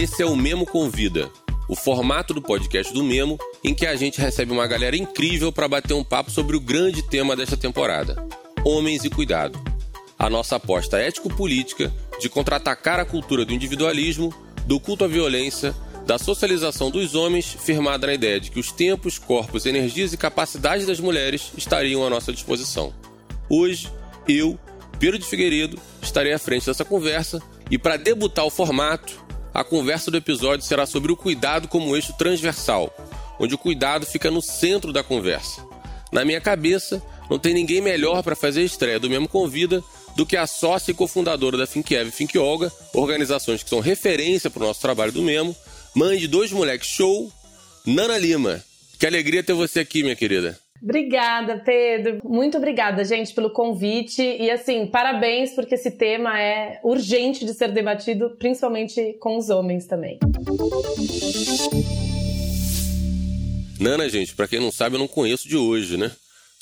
Esse é o Memo Convida, o formato do podcast do Memo, em que a gente recebe uma galera incrível para bater um papo sobre o grande tema desta temporada: homens e cuidado. A nossa aposta ético-política de contra-atacar a cultura do individualismo, do culto à violência, da socialização dos homens, firmada na ideia de que os tempos, corpos, energias e capacidades das mulheres estariam à nossa disposição. Hoje, eu, Pedro de Figueiredo, estarei à frente dessa conversa e para debutar o formato, a conversa do episódio será sobre o cuidado como eixo transversal, onde o cuidado fica no centro da conversa. Na minha cabeça, não tem ninguém melhor para fazer a estreia do mesmo Convida do que a sócia e cofundadora da Finkiev e Fink Olga, organizações que são referência para o nosso trabalho do Memo, mãe de dois moleques show, Nana Lima. Que alegria ter você aqui, minha querida. Obrigada, Pedro. Muito obrigada, gente, pelo convite. E assim, parabéns, porque esse tema é urgente de ser debatido, principalmente com os homens também. Nana, gente, para quem não sabe, eu não conheço de hoje, né?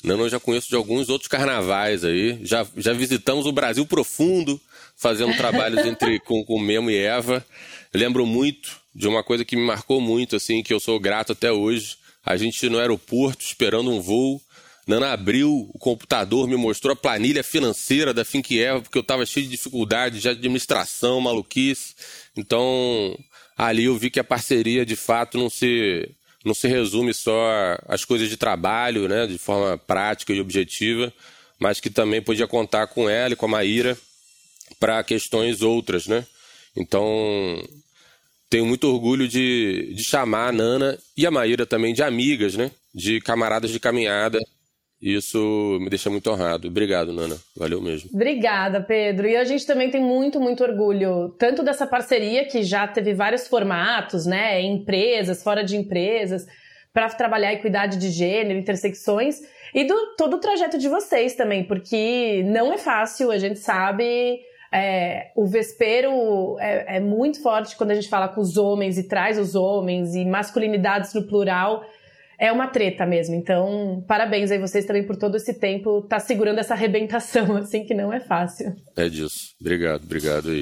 Nana eu já conheço de alguns outros carnavais aí. Já, já visitamos o Brasil profundo, fazendo trabalhos entre com, com Memo e Eva. Lembro muito de uma coisa que me marcou muito, assim, que eu sou grato até hoje a gente no aeroporto esperando um voo. Nana abriu o computador, me mostrou a planilha financeira da Finkiev, porque eu estava cheio de dificuldade de administração, maluquice. Então, ali eu vi que a parceria, de fato, não se, não se resume só às coisas de trabalho, né, de forma prática e objetiva, mas que também podia contar com ela e com a Maíra para questões outras, né? Então, tenho muito orgulho de, de chamar a Nana e a Maíra também de amigas, né? De camaradas de caminhada. Isso me deixa muito honrado. Obrigado, Nana. Valeu mesmo. Obrigada, Pedro. E a gente também tem muito, muito orgulho, tanto dessa parceria que já teve vários formatos, né? Empresas, fora de empresas, para trabalhar equidade de gênero, intersecções, e do todo o trajeto de vocês também, porque não é fácil, a gente sabe é, o vespeiro é, é, muito forte quando a gente fala com os homens e traz os homens e masculinidades no plural. É uma treta mesmo. Então, parabéns aí vocês também por todo esse tempo tá segurando essa arrebentação, assim, que não é fácil. É disso. Obrigado, obrigado aí.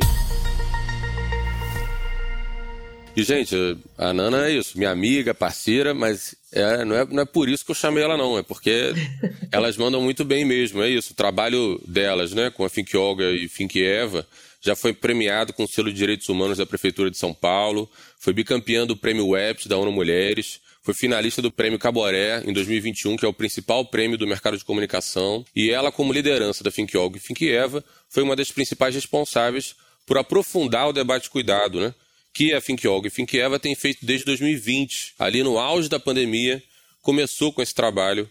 E, gente, a Nana é isso, minha amiga, parceira, mas é, não, é, não é por isso que eu chamei ela, não. É porque elas mandam muito bem mesmo, é isso. O trabalho delas, né, com a Fink Olga e Fink Eva, já foi premiado com o selo de Direitos Humanos da Prefeitura de São Paulo, foi bicampeã do Prêmio Webs da ONU Mulheres, foi finalista do Prêmio Caboré em 2021, que é o principal prêmio do mercado de comunicação, e ela, como liderança da Fink Olga e Fink Eva, foi uma das principais responsáveis por aprofundar o debate de cuidado, né? Que a Think Olga e Think Eva tem feito desde 2020. Ali no auge da pandemia, começou com esse trabalho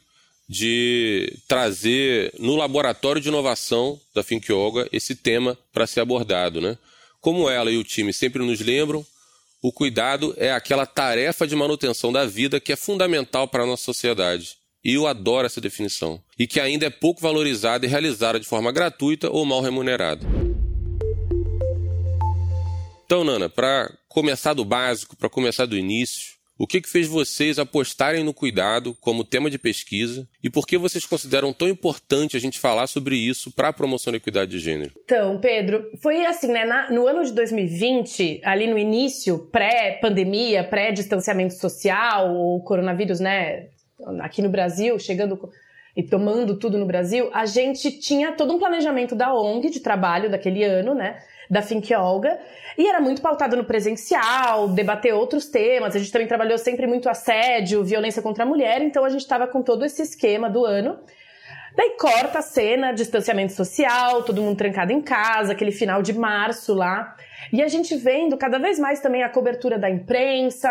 de trazer no laboratório de inovação da Yoga esse tema para ser abordado, né? Como ela e o time sempre nos lembram, o cuidado é aquela tarefa de manutenção da vida que é fundamental para a nossa sociedade. E eu adoro essa definição. E que ainda é pouco valorizada e realizada de forma gratuita ou mal remunerada. Então, Nana, para começar do básico, para começar do início, o que, que fez vocês apostarem no cuidado como tema de pesquisa e por que vocês consideram tão importante a gente falar sobre isso para a promoção da equidade de gênero? Então, Pedro, foi assim, né? Na, no ano de 2020, ali no início, pré-pandemia, pré-distanciamento social, o coronavírus, né? Aqui no Brasil, chegando e tomando tudo no Brasil, a gente tinha todo um planejamento da ONG de trabalho daquele ano, né? Da Fink Olga, e era muito pautado no presencial, debater outros temas. A gente também trabalhou sempre muito assédio, violência contra a mulher, então a gente estava com todo esse esquema do ano. Daí corta a cena, distanciamento social, todo mundo trancado em casa, aquele final de março lá. E a gente vendo cada vez mais também a cobertura da imprensa,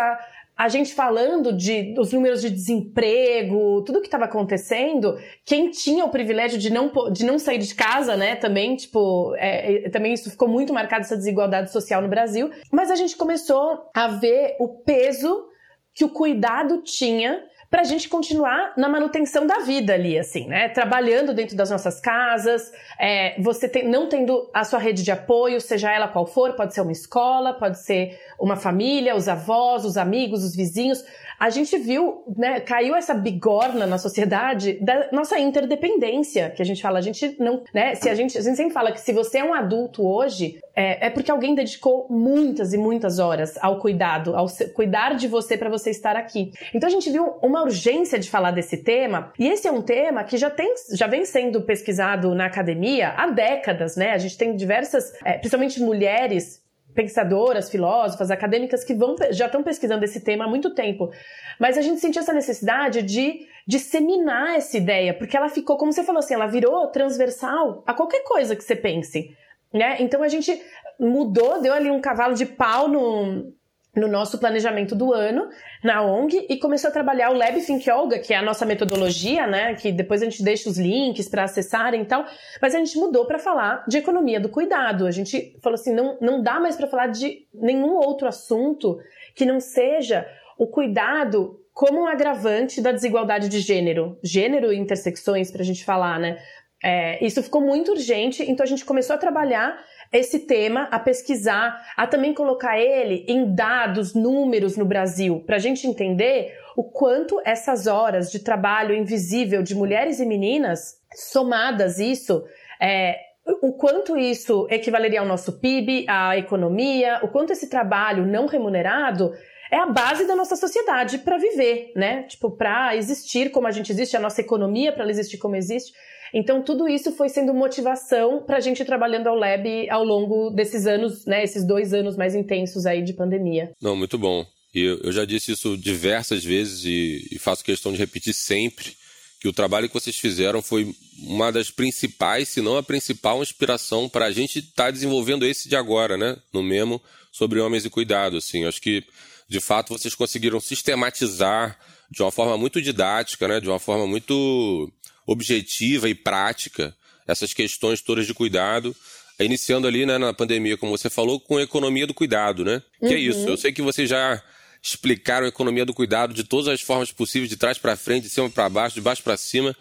a gente falando de, dos números de desemprego, tudo que estava acontecendo, quem tinha o privilégio de não, de não sair de casa, né, também, tipo, é, é, também isso ficou muito marcado, essa desigualdade social no Brasil. Mas a gente começou a ver o peso que o cuidado tinha para a gente continuar na manutenção da vida ali, assim, né? Trabalhando dentro das nossas casas, é, você tem, não tendo a sua rede de apoio, seja ela qual for, pode ser uma escola, pode ser uma família, os avós, os amigos, os vizinhos. A gente viu, né, caiu essa bigorna na sociedade da nossa interdependência, que a gente fala, a gente não, né, se a gente, a gente sempre fala que se você é um adulto hoje, é, é porque alguém dedicou muitas e muitas horas ao cuidado, ao cuidar de você para você estar aqui. Então a gente viu uma urgência de falar desse tema, e esse é um tema que já tem, já vem sendo pesquisado na academia há décadas, né? A gente tem diversas, é, principalmente mulheres pensadoras, filósofas, acadêmicas que vão, já estão pesquisando esse tema há muito tempo. Mas a gente sentiu essa necessidade de disseminar essa ideia, porque ela ficou, como você falou assim, ela virou transversal a qualquer coisa que você pense. Né? Então a gente mudou, deu ali um cavalo de pau no, no nosso planejamento do ano na ONG e começou a trabalhar o Lab Think que é a nossa metodologia, né? Que depois a gente deixa os links para acessarem e tal. Mas a gente mudou para falar de economia do cuidado. A gente falou assim, não, não dá mais para falar de nenhum outro assunto que não seja o cuidado como um agravante da desigualdade de gênero, gênero e intersecções para a gente falar, né? É, isso ficou muito urgente, então a gente começou a trabalhar esse tema, a pesquisar, a também colocar ele em dados, números no Brasil, para a gente entender o quanto essas horas de trabalho invisível de mulheres e meninas, somadas isso, é, o quanto isso equivaleria ao nosso PIB, à economia, o quanto esse trabalho não remunerado é a base da nossa sociedade para viver, né? Tipo, para existir como a gente existe, a nossa economia para ela existir como existe. Então, tudo isso foi sendo motivação para a gente trabalhando ao Lab ao longo desses anos, né, esses dois anos mais intensos aí de pandemia. Não, muito bom. E eu já disse isso diversas vezes e, faço questão de repetir sempre que o trabalho que vocês fizeram foi uma das principais, se não a principal inspiração para a gente estar tá desenvolvendo esse de agora, né? No Memo, sobre homens e cuidado. Assim, acho que de fato vocês conseguiram sistematizar de uma forma muito didática, né? De uma forma muito objetiva e prática essas questões todas de cuidado, iniciando ali né, na pandemia, como você falou, com a economia do cuidado, né? Uhum. Que é isso. Uhum. Eu sei que vocês já explicaram a economia do cuidado de todas as formas possíveis, de trás para frente, de cima para baixo, de baixo para cima.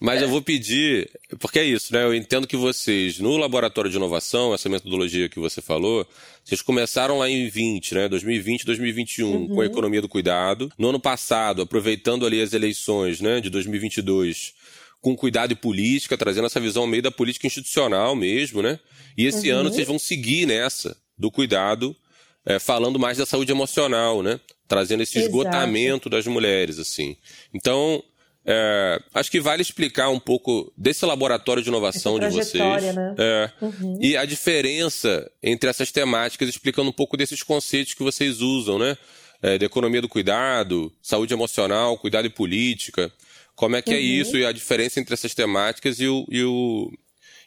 Mas eu vou pedir, porque é isso, né? Eu entendo que vocês, no laboratório de inovação, essa metodologia que você falou, vocês começaram lá em 20, né? 2020, 2021, uhum. com a economia do cuidado. No ano passado, aproveitando ali as eleições, né, de 2022, com cuidado e política, trazendo essa visão meio da política institucional mesmo, né? E esse uhum. ano vocês vão seguir nessa do cuidado, é, falando mais da saúde emocional, né? Trazendo esse Exato. esgotamento das mulheres, assim. Então, é, acho que vale explicar um pouco desse laboratório de inovação de vocês. Né? É, uhum. E a diferença entre essas temáticas, explicando um pouco desses conceitos que vocês usam, né? É, da economia do cuidado, saúde emocional, cuidado e política. Como é que é uhum. é isso e a diferença entre essas temáticas e, o, e, o,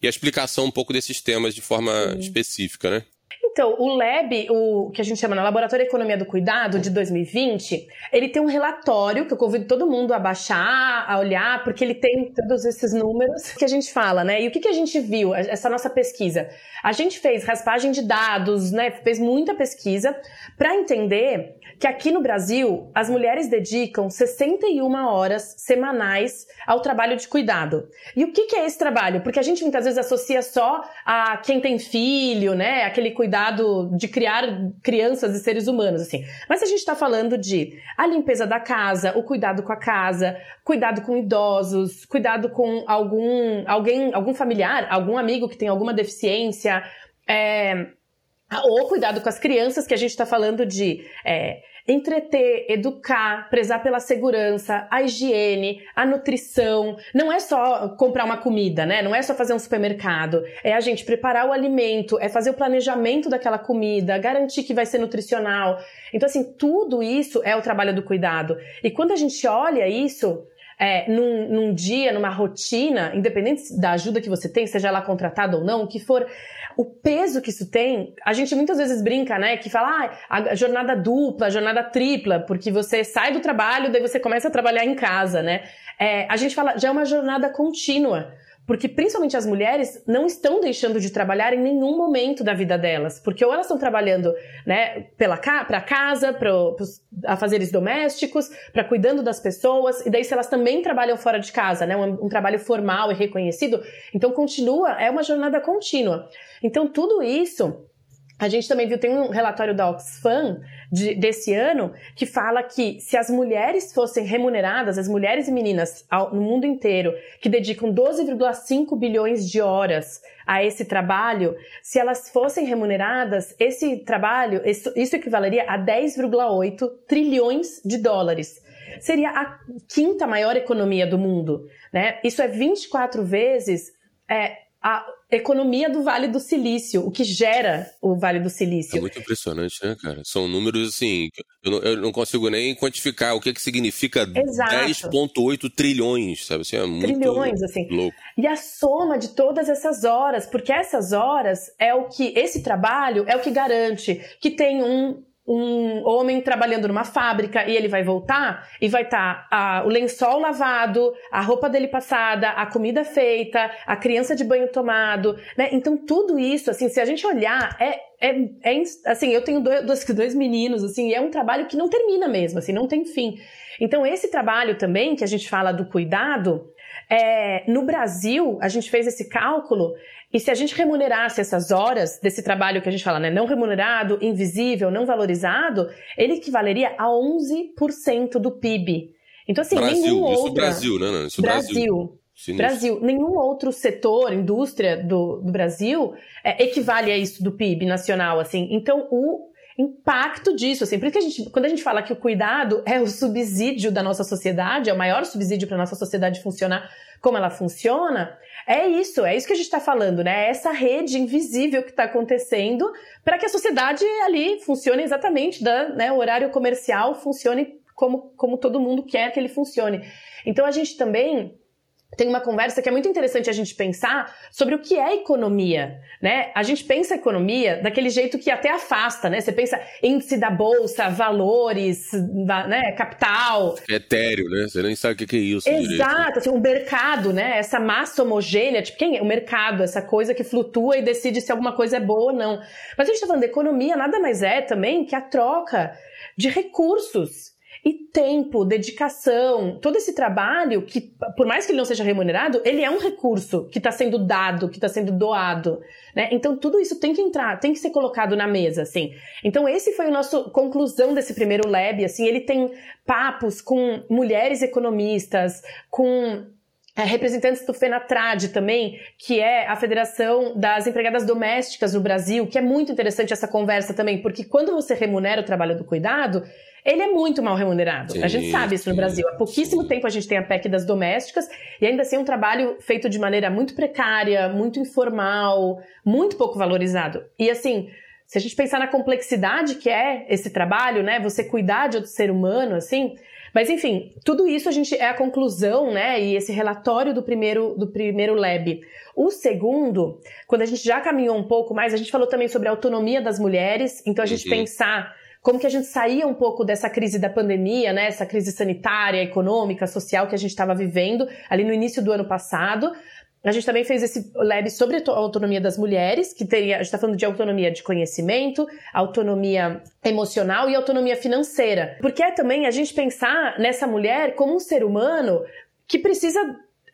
e a explicação um pouco desses temas de forma uhum. específica, né? Então, o LAB, o que a gente chama de Laboratório de Economia do Cuidado, de 2020, ele tem um relatório que eu convido todo mundo a baixar, a olhar, porque ele tem todos esses números que a gente fala, né? E o que, que a gente viu, essa nossa pesquisa? A gente fez raspagem de dados, né? Fez muita pesquisa para entender que aqui no Brasil as mulheres dedicam 61 horas semanais ao trabalho de cuidado. E o que, que é esse trabalho? Porque a gente muitas vezes associa só a quem tem filho, né? Aquele cuidado de criar crianças e seres humanos, assim. Mas a gente está falando de a limpeza da casa, o cuidado com a casa, cuidado com idosos, cuidado com algum alguém, algum familiar, algum amigo que tem alguma deficiência. É, ou cuidado com as crianças, que a gente está falando de é, entreter, educar, prezar pela segurança, a higiene, a nutrição. Não é só comprar uma comida, né? Não é só fazer um supermercado. É a gente preparar o alimento, é fazer o planejamento daquela comida, garantir que vai ser nutricional. Então, assim, tudo isso é o trabalho do cuidado. E quando a gente olha isso, é, num, num, dia, numa rotina, independente da ajuda que você tem, seja ela contratada ou não, o que for, o peso que isso tem, a gente muitas vezes brinca, né? Que fala, ah, a jornada dupla, a jornada tripla, porque você sai do trabalho, daí você começa a trabalhar em casa, né? É, a gente fala, já é uma jornada contínua. Porque principalmente as mulheres não estão deixando de trabalhar em nenhum momento da vida delas. Porque ou elas estão trabalhando né, para casa, para afazeres domésticos, para cuidando das pessoas, e daí se elas também trabalham fora de casa, né, um, um trabalho formal e reconhecido, então continua, é uma jornada contínua. Então tudo isso a gente também viu, tem um relatório da Oxfam de, desse ano que fala que se as mulheres fossem remuneradas, as mulheres e meninas ao, no mundo inteiro que dedicam 12,5 bilhões de horas a esse trabalho, se elas fossem remuneradas, esse trabalho, isso, isso equivaleria a 10,8 trilhões de dólares. Seria a quinta maior economia do mundo, né? Isso é 24 vezes é, a economia do Vale do Silício, o que gera o Vale do Silício. É muito impressionante, né, cara? São números assim, eu não, eu não consigo nem quantificar o que, que significa 10,8 trilhões, sabe? Assim, é muito trilhões, assim. louco. E a soma de todas essas horas, porque essas horas é o que, esse trabalho é o que garante que tem um um homem trabalhando numa fábrica e ele vai voltar e vai estar tá, o lençol lavado, a roupa dele passada, a comida feita, a criança de banho tomado, né? Então tudo isso, assim, se a gente olhar, é, é, é assim, eu tenho dois, dois meninos, assim, e é um trabalho que não termina mesmo, assim, não tem fim. Então esse trabalho também que a gente fala do cuidado, é, no Brasil, a gente fez esse cálculo e se a gente remunerasse essas horas desse trabalho que a gente fala, né, não remunerado, invisível, não valorizado, ele equivaleria a 11% do PIB. Então, assim, Brasil, nenhum outro. Isso Brasil, né? Isso Brasil. Brasil. Brasil. Nenhum outro setor, indústria do, do Brasil é, equivale a isso do PIB nacional, assim. Então, o impacto disso, assim, por isso que a gente, quando a gente fala que o cuidado é o subsídio da nossa sociedade, é o maior subsídio para nossa sociedade funcionar como ela funciona, é isso, é isso que a gente está falando, né? É essa rede invisível que está acontecendo para que a sociedade ali funcione exatamente, da, né, o horário comercial funcione como, como todo mundo quer que ele funcione. Então a gente também tem uma conversa que é muito interessante a gente pensar sobre o que é economia, né? A gente pensa a economia daquele jeito que até afasta, né? Você pensa índice da bolsa, valores, né? capital. É etéreo, né? Você nem sabe o que é isso. Exato, assim, o mercado, né? Essa massa homogênea, tipo, quem é o mercado? Essa coisa que flutua e decide se alguma coisa é boa ou não. Mas a gente tá falando de economia, nada mais é também que a troca de recursos e tempo, dedicação, todo esse trabalho que, por mais que ele não seja remunerado, ele é um recurso que está sendo dado, que está sendo doado, né? Então tudo isso tem que entrar, tem que ser colocado na mesa, assim. Então esse foi o nosso conclusão desse primeiro lab, assim. Ele tem papos com mulheres economistas, com representantes do FENATRAD também, que é a Federação das Empregadas Domésticas no Brasil, que é muito interessante essa conversa também, porque quando você remunera o trabalho do cuidado, ele é muito mal remunerado. Sim, a gente sabe isso no Brasil. Há pouquíssimo sim. tempo a gente tem a PEC das domésticas e ainda assim é um trabalho feito de maneira muito precária, muito informal, muito pouco valorizado. E assim, se a gente pensar na complexidade que é esse trabalho, né, você cuidar de outro ser humano, assim, mas enfim, tudo isso a gente é a conclusão, né? E esse relatório do primeiro do primeiro lab. O segundo, quando a gente já caminhou um pouco mais, a gente falou também sobre a autonomia das mulheres. Então a gente uhum. pensar como que a gente saía um pouco dessa crise da pandemia, né, essa crise sanitária, econômica, social que a gente estava vivendo ali no início do ano passado. A gente também fez esse lab sobre a autonomia das mulheres, que teria, a gente está falando de autonomia de conhecimento, autonomia emocional e autonomia financeira. Porque é também a gente pensar nessa mulher como um ser humano que precisa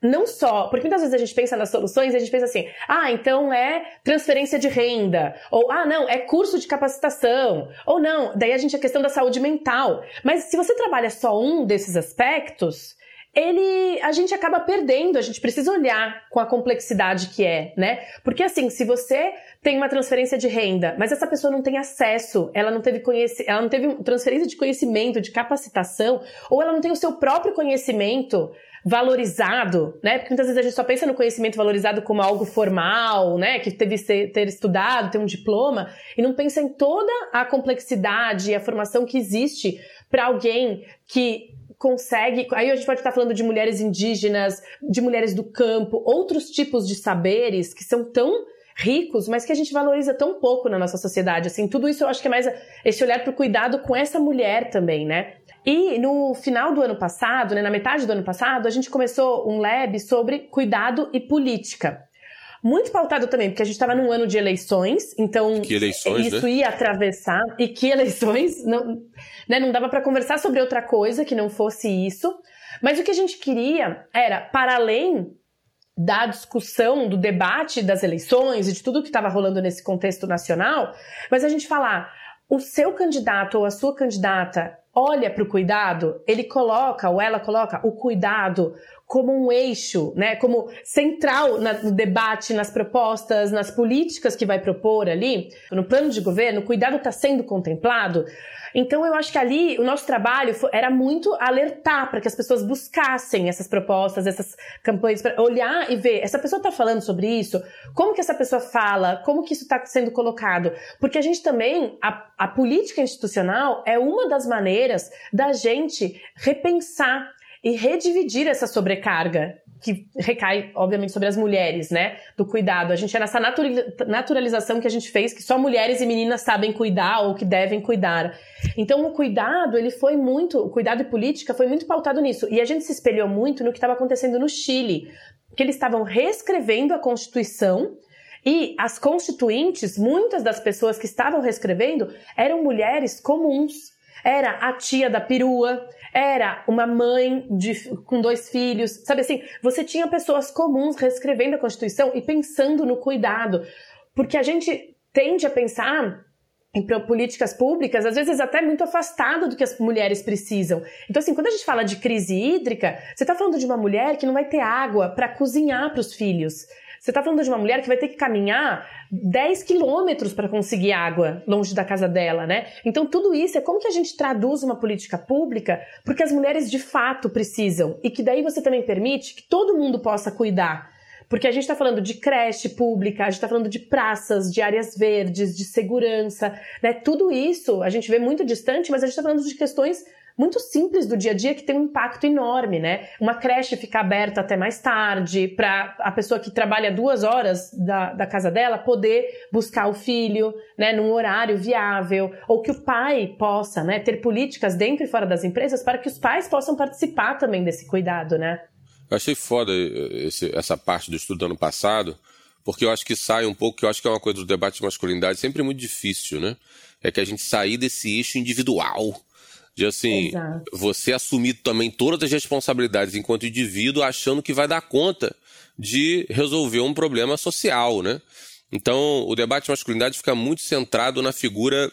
não só, porque muitas vezes a gente pensa nas soluções e a gente pensa assim, ah, então é transferência de renda, ou ah, não, é curso de capacitação, ou não, daí a gente a questão da saúde mental. Mas se você trabalha só um desses aspectos, ele a gente acaba perdendo, a gente precisa olhar com a complexidade que é, né? Porque assim, se você tem uma transferência de renda, mas essa pessoa não tem acesso, ela não teve conhecimento, ela não teve transferência de conhecimento, de capacitação, ou ela não tem o seu próprio conhecimento valorizado, né? Porque muitas vezes a gente só pensa no conhecimento valorizado como algo formal, né? Que teve ser, ter estudado, ter um diploma, e não pensa em toda a complexidade e a formação que existe para alguém que consegue. Aí a gente pode estar falando de mulheres indígenas, de mulheres do campo, outros tipos de saberes que são tão ricos, mas que a gente valoriza tão pouco na nossa sociedade. Assim, tudo isso eu acho que é mais esse olhar para o cuidado com essa mulher também, né? E no final do ano passado, né, na metade do ano passado, a gente começou um lab sobre cuidado e política. Muito pautado também, porque a gente estava num ano de eleições, então eleições, isso né? ia atravessar. E que eleições? Não, né, não dava para conversar sobre outra coisa que não fosse isso. Mas o que a gente queria era, para além da discussão, do debate das eleições e de tudo que estava rolando nesse contexto nacional, mas a gente falar o seu candidato ou a sua candidata olha para o cuidado, ele coloca ou ela coloca o cuidado como um eixo, né, como central no debate, nas propostas, nas políticas que vai propor ali, no plano de governo, o cuidado está sendo contemplado. Então eu acho que ali o nosso trabalho era muito alertar para que as pessoas buscassem essas propostas, essas campanhas, para olhar e ver, essa pessoa está falando sobre isso? Como que essa pessoa fala? Como que isso está sendo colocado? Porque a gente também, a, a política institucional é uma das maneiras da gente repensar e redividir essa sobrecarga que recai, obviamente, sobre as mulheres, né? Do cuidado. A gente é nessa naturalização que a gente fez que só mulheres e meninas sabem cuidar ou que devem cuidar. Então, o cuidado, ele foi muito, o cuidado e política foi muito pautado nisso. E a gente se espelhou muito no que estava acontecendo no Chile, que eles estavam reescrevendo a Constituição e as constituintes, muitas das pessoas que estavam reescrevendo, eram mulheres comuns. Era a tia da perua, era uma mãe de, com dois filhos, sabe assim? Você tinha pessoas comuns reescrevendo a Constituição e pensando no cuidado, porque a gente tende a pensar em políticas públicas, às vezes até muito afastado do que as mulheres precisam. Então, assim, quando a gente fala de crise hídrica, você está falando de uma mulher que não vai ter água para cozinhar para os filhos. Você está falando de uma mulher que vai ter que caminhar 10 quilômetros para conseguir água longe da casa dela, né? Então, tudo isso é como que a gente traduz uma política pública porque as mulheres de fato precisam e que daí você também permite que todo mundo possa cuidar. Porque a gente está falando de creche pública, a gente está falando de praças, de áreas verdes, de segurança, né? Tudo isso a gente vê muito distante, mas a gente está falando de questões muito simples do dia a dia que tem um impacto enorme, né? Uma creche ficar aberta até mais tarde, para a pessoa que trabalha duas horas da, da casa dela poder buscar o filho, né, num horário viável, ou que o pai possa, né, ter políticas dentro e fora das empresas para que os pais possam participar também desse cuidado, né? Eu achei foda esse, essa parte do estudo do ano passado, porque eu acho que sai um pouco, que eu acho que é uma coisa do debate de masculinidade sempre muito difícil, né? É que a gente sair desse eixo individual de assim, Exato. você assumir também todas as responsabilidades enquanto indivíduo, achando que vai dar conta de resolver um problema social, né? Então, o debate de masculinidade fica muito centrado na figura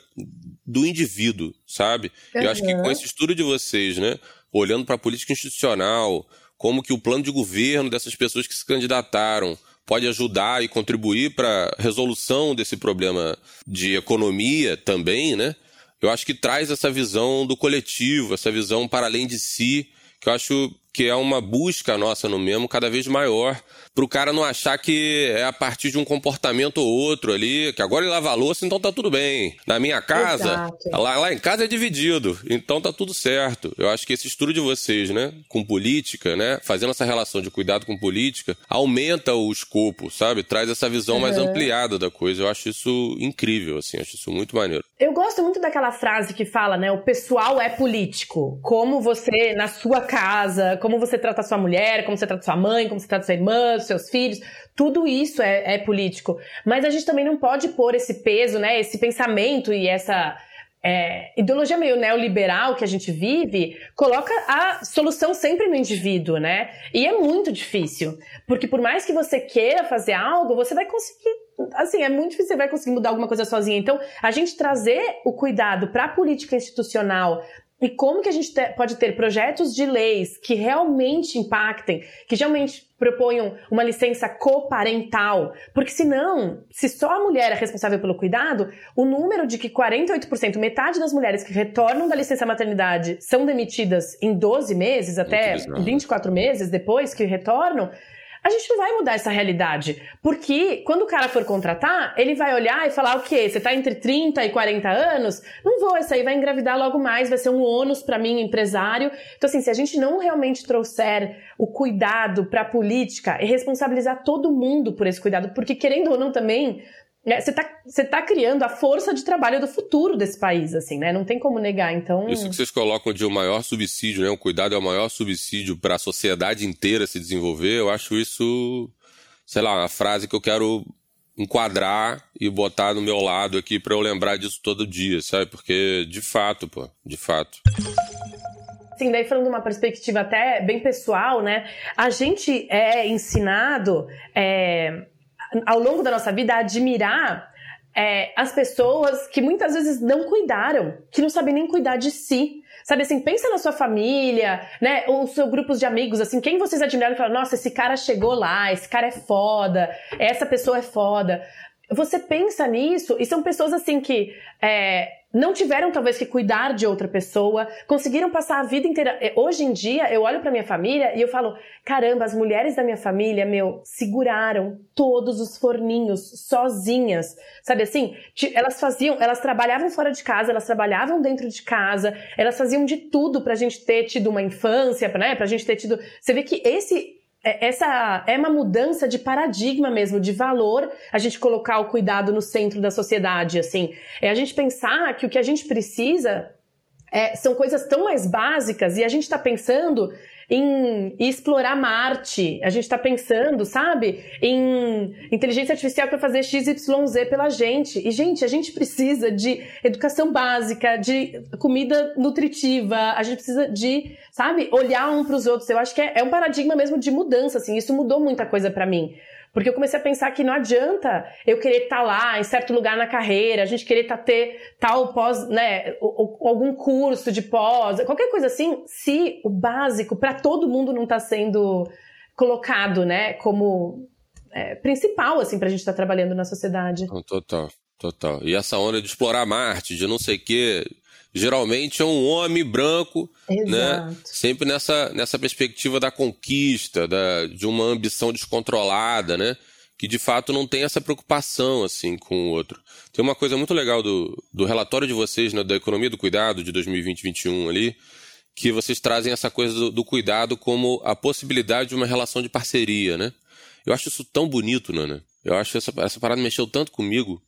do indivíduo, sabe? Uhum. Eu acho que com esse estudo de vocês, né, olhando para a política institucional, como que o plano de governo dessas pessoas que se candidataram pode ajudar e contribuir para a resolução desse problema de economia também, né? Eu acho que traz essa visão do coletivo, essa visão para além de si, que eu acho que é uma busca nossa no mesmo cada vez maior para o cara não achar que é a partir de um comportamento ou outro ali, que agora ele lava a louça, então tá tudo bem. Na minha casa, lá, lá em casa é dividido, então tá tudo certo. Eu acho que esse estudo de vocês, né, com política, né, fazendo essa relação de cuidado com política, aumenta o escopo, sabe? Traz essa visão uhum. mais ampliada da coisa. Eu acho isso incrível, assim, acho isso muito maneiro. Eu gosto muito daquela frase que fala, né, o pessoal é político. Como você, na sua casa, como você trata sua mulher, como você trata sua mãe, como você trata sua irmã, seus filhos, tudo isso é, é político. Mas a gente também não pode pôr esse peso, né, esse pensamento e essa é, ideologia meio neoliberal que a gente vive coloca a solução sempre no indivíduo, né? E é muito difícil, porque por mais que você queira fazer algo, você vai conseguir, assim, é muito difícil você vai conseguir mudar alguma coisa sozinha. Então, a gente trazer o cuidado para a política institucional, e como que a gente te, pode ter projetos de leis que realmente impactem, que realmente proponham uma licença coparental? Porque senão, se só a mulher é responsável pelo cuidado, o número de que 48%, metade das mulheres que retornam da licença maternidade são demitidas em 12 meses, até 24 meses depois que retornam, a gente não vai mudar essa realidade. Porque quando o cara for contratar, ele vai olhar e falar: o quê? Você tá entre 30 e 40 anos? Não vou, essa aí vai engravidar logo mais, vai ser um ônus para mim, empresário. Então, assim, se a gente não realmente trouxer o cuidado para a política e responsabilizar todo mundo por esse cuidado, porque querendo ou não também, é, você está você tá criando a força de trabalho do futuro desse país, assim, né? Não tem como negar, então... Isso que vocês colocam de o um maior subsídio, né? O cuidado é o maior subsídio para a sociedade inteira se desenvolver, eu acho isso, sei lá, uma frase que eu quero enquadrar e botar no meu lado aqui para eu lembrar disso todo dia, sabe? Porque, de fato, pô, de fato... Assim, daí falando de uma perspectiva até bem pessoal, né? A gente é ensinado é, ao longo da nossa vida admirar é, as pessoas que muitas vezes não cuidaram, que não sabem nem cuidar de si. Sabe assim, pensa na sua família, né? Ou seus grupos de amigos, assim, quem vocês admiram e falam, nossa, esse cara chegou lá, esse cara é foda, essa pessoa é foda. Você pensa nisso e são pessoas assim que é, não tiveram talvez que cuidar de outra pessoa, conseguiram passar a vida inteira. É, hoje em dia, eu olho para minha família e eu falo: caramba, as mulheres da minha família, meu, seguraram todos os forninhos sozinhas. Sabe assim? Elas faziam, elas trabalhavam fora de casa, elas trabalhavam dentro de casa, elas faziam de tudo pra gente ter tido uma infância, né? Pra gente ter tido. Você vê que esse essa é uma mudança de paradigma mesmo, de valor, a gente colocar o cuidado no centro da sociedade, assim. É a gente pensar que o que a gente precisa é, são coisas tão mais básicas e a gente está pensando em, explorar Marte. A gente está pensando, sabe, em inteligência artificial para fazer XYZ pela gente. E, gente, a gente precisa de educação básica, de comida nutritiva, a gente precisa de, sabe, olhar um para os outros. Eu acho que é, é um paradigma mesmo de mudança, assim. Isso mudou muita coisa para mim. Porque eu comecei a pensar que não adianta eu querer estar tá lá em certo lugar na carreira, a gente querer tá, ter tal pós, né, algum curso de pós, qualquer coisa assim, se o básico para todo mundo não está sendo colocado, né, como é, principal, assim, pra gente estar tá trabalhando na sociedade. Total, total. E essa onda de explorar Marte, de não sei o quê, geralmente é um homem branco, né? Exato. né? Sempre nessa, nessa perspectiva da conquista, da, de uma ambição descontrolada, né? Que de fato não tem essa preocupação assim com o outro. Tem uma coisa muito legal do, do relatório de vocês, né, da economia do cuidado de 2020-21 ali, que vocês trazem essa coisa do, do, cuidado como a possibilidade de uma relação de parceria, né? Eu acho isso tão bonito, Nana. Eu acho essa, essa parada mexeu tanto comigo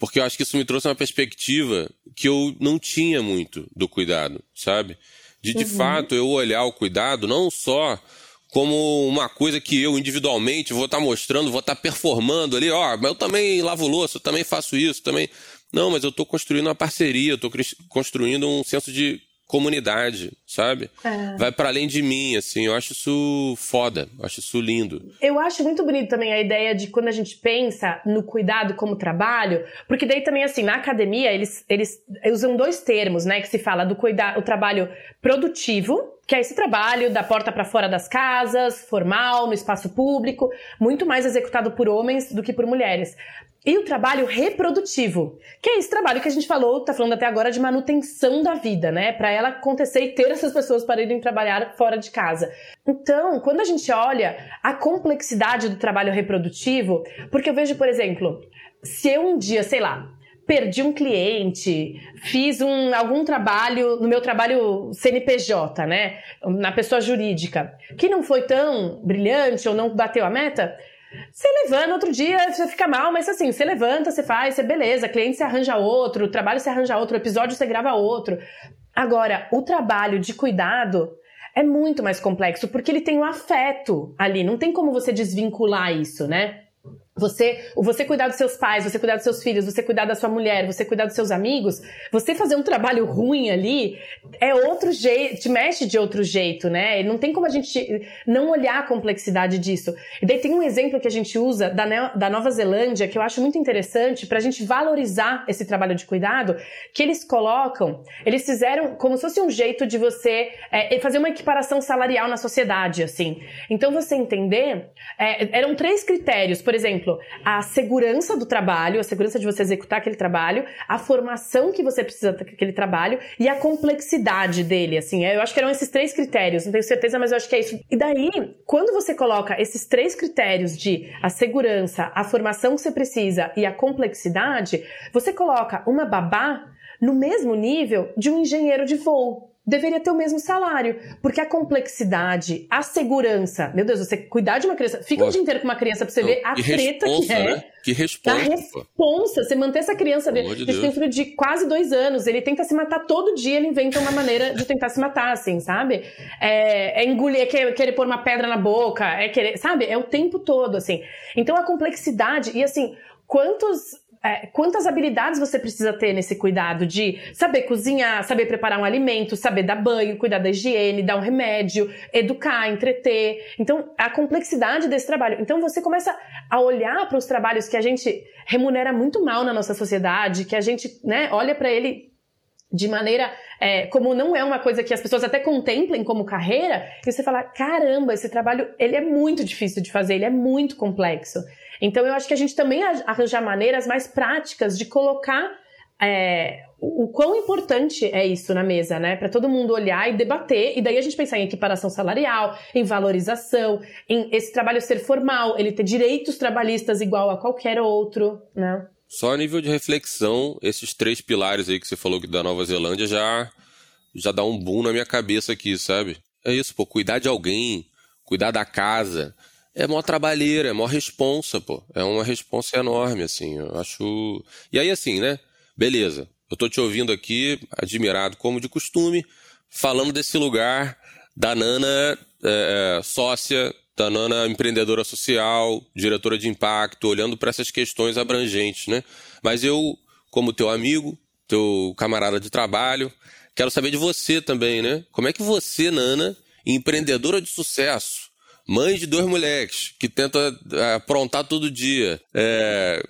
porque eu acho que isso me trouxe uma perspectiva que eu não tinha muito do cuidado, sabe? De de uhum. fato eu olhar o cuidado não só como uma coisa que eu individualmente vou estar tá mostrando, vou estar tá performando ali, ó, mas eu também lavo louça, eu também faço isso, também. Não, mas eu estou construindo uma parceria, eu estou construindo um senso de comunidade, sabe? É. Vai para além de mim, assim. Eu acho isso foda, eu acho isso lindo. Eu acho muito bonito também a ideia de quando a gente pensa no cuidado como trabalho, porque daí também, assim, na academia, eles, eles usam dois termos, né? Que se fala do cuidar, o trabalho produtivo, que é esse trabalho da porta para fora das casas, formal, no espaço público, muito mais executado por homens do que por mulheres. E o trabalho reprodutivo, que é esse trabalho que a gente falou, tá falando até agora de manutenção da vida, né? Para ela acontecer e ter essas pessoas para irem trabalhar fora de casa. Então, quando a gente olha a complexidade do trabalho reprodutivo, porque eu vejo, por exemplo, se eu um dia, sei lá, perdi um cliente, fiz um, algum trabalho, no meu trabalho CNPJ, né? Na pessoa jurídica, que não foi tão brilhante ou não bateu a meta, você levanta, outro dia você fica mal, mas assim, você levanta, você faz, você beleza, cliente se arranja outro, trabalho se arranja outro, episódio você grava outro. Agora, o trabalho de cuidado é muito mais complexo, porque ele tem o um afeto ali, não tem como você desvincular isso, né? Você, você cuidar dos seus pais, você cuidar dos seus filhos, você cuidar da sua mulher, você cuidar dos seus amigos, você fazer um trabalho ruim ali é outro jeito, te mexe de outro jeito, né? Não tem como a gente não olhar a complexidade disso. E daí tem um exemplo que a gente usa da, da Nova Zelândia que eu acho muito interessante para a gente valorizar esse trabalho de cuidado, que eles colocam, eles fizeram como se fosse um jeito de você é, fazer uma equiparação salarial na sociedade, assim. Então você entender, é, eram três critérios, por exemplo, exemplo, a segurança do trabalho, a segurança de você executar aquele trabalho, a formação que você precisa daquele trabalho e a complexidade dele, assim. Eu acho que eram esses três critérios, não tenho certeza, mas eu acho que é isso. E daí, quando você coloca esses três critérios de a segurança, a formação que você precisa e a complexidade, você coloca uma babá no mesmo nível de um engenheiro de voo deveria ter o mesmo salário. Porque a complexidade, a segurança, meu Deus, você cuidar de uma criança, fica Pô, um dia inteiro com uma criança pra você ver a treta que é. Né? Que responsa. A responsa, você manter essa criança. Pelo de filho de quase dois anos, ele tenta se matar todo dia, ele inventa uma maneira de tentar se matar, assim, sabe? É, é engolir, é querer, querer pôr uma pedra na boca, é querer, sabe? É o tempo todo, assim. Então a complexidade, e assim, quantos é, quantas habilidades você precisa ter nesse cuidado de saber cozinhar, saber preparar um alimento, saber dar banho, cuidar da higiene, dar um remédio, educar, entreter. Então, a complexidade desse trabalho. Então, você começa a olhar para os trabalhos que a gente remunera muito mal na nossa sociedade, que a gente né, olha para ele de maneira é, como não é uma coisa que as pessoas até contemplem como carreira, e você fala, caramba, esse trabalho ele é muito difícil de fazer, ele é muito complexo. Então eu acho que a gente também arranjar maneiras mais práticas de colocar é, o, quão importante é isso na mesa, né? Para todo mundo olhar e debater, e daí a gente pensar em equiparação salarial, em valorização, em esse trabalho ser formal, ele ter direitos trabalhistas igual a qualquer outro, né? Só a nível de reflexão, esses três pilares aí que você falou da Nova Zelândia já, já dá um boom na minha cabeça aqui, sabe? É isso, pô, cuidar de alguém, cuidar da casa, é mó trabalheira, é mó responsa, pô. É uma responsa enorme, assim. Eu acho. E aí, assim, né? Beleza. Eu tô te ouvindo aqui, admirado como de costume, falando desse lugar da Nana é, é sócia Tanana, empreendedora social, diretora de impacto, olhando para essas questões abrangentes, né? Mas eu, como teu amigo, teu camarada de trabalho, quero saber de você também, né? Como é que você, Nana, empreendedora de sucesso, mãe de dois moleques, que tenta é, aprontar todo dia, é,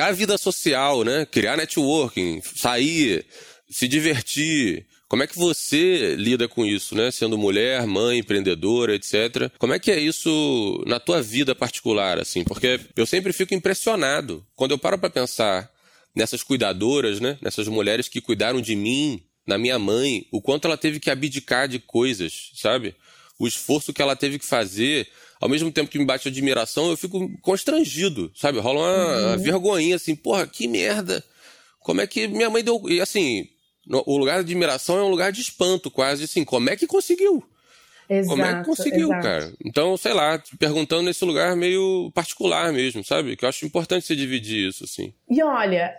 a vida social, né? Criar networking, sair, se divertir, como é que você lida com isso, né? Sendo mulher, mãe, empreendedora, etc. Como é que é isso na tua vida particular, assim? Porque eu sempre fico impressionado quando eu paro para pensar nessas cuidadoras, né? Nessas mulheres que cuidaram de mim, na minha mãe, o quanto ela teve que abdicar de coisas, sabe? O esforço que ela teve que fazer ao mesmo tempo que me bate admiração, eu fico constrangido, sabe? Rola uma, uhum. vergonhinha assim, porra, que merda. Como é que minha mãe deu. E assim, o lugar de admiração é um lugar de espanto, quase assim. Como é que conseguiu? Exato, Como é que conseguiu, exato. cara? Então, sei lá, perguntando nesse lugar meio particular mesmo, sabe? Que eu acho importante você dividir isso, assim. E olha,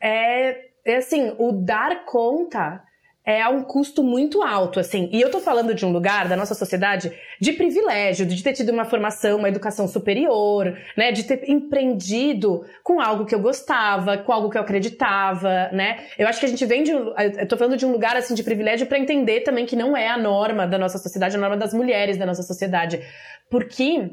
é, é assim, o dar conta é um custo muito alto, assim. E eu tô falando de um lugar da nossa sociedade de privilégio, de ter tido uma formação, uma educação superior, né, de ter empreendido com algo que eu gostava, com algo que eu acreditava, né? Eu acho que a gente vem de eu tô falando de um lugar assim de privilégio para entender também que não é a norma da nossa sociedade, a norma das mulheres da nossa sociedade. Porque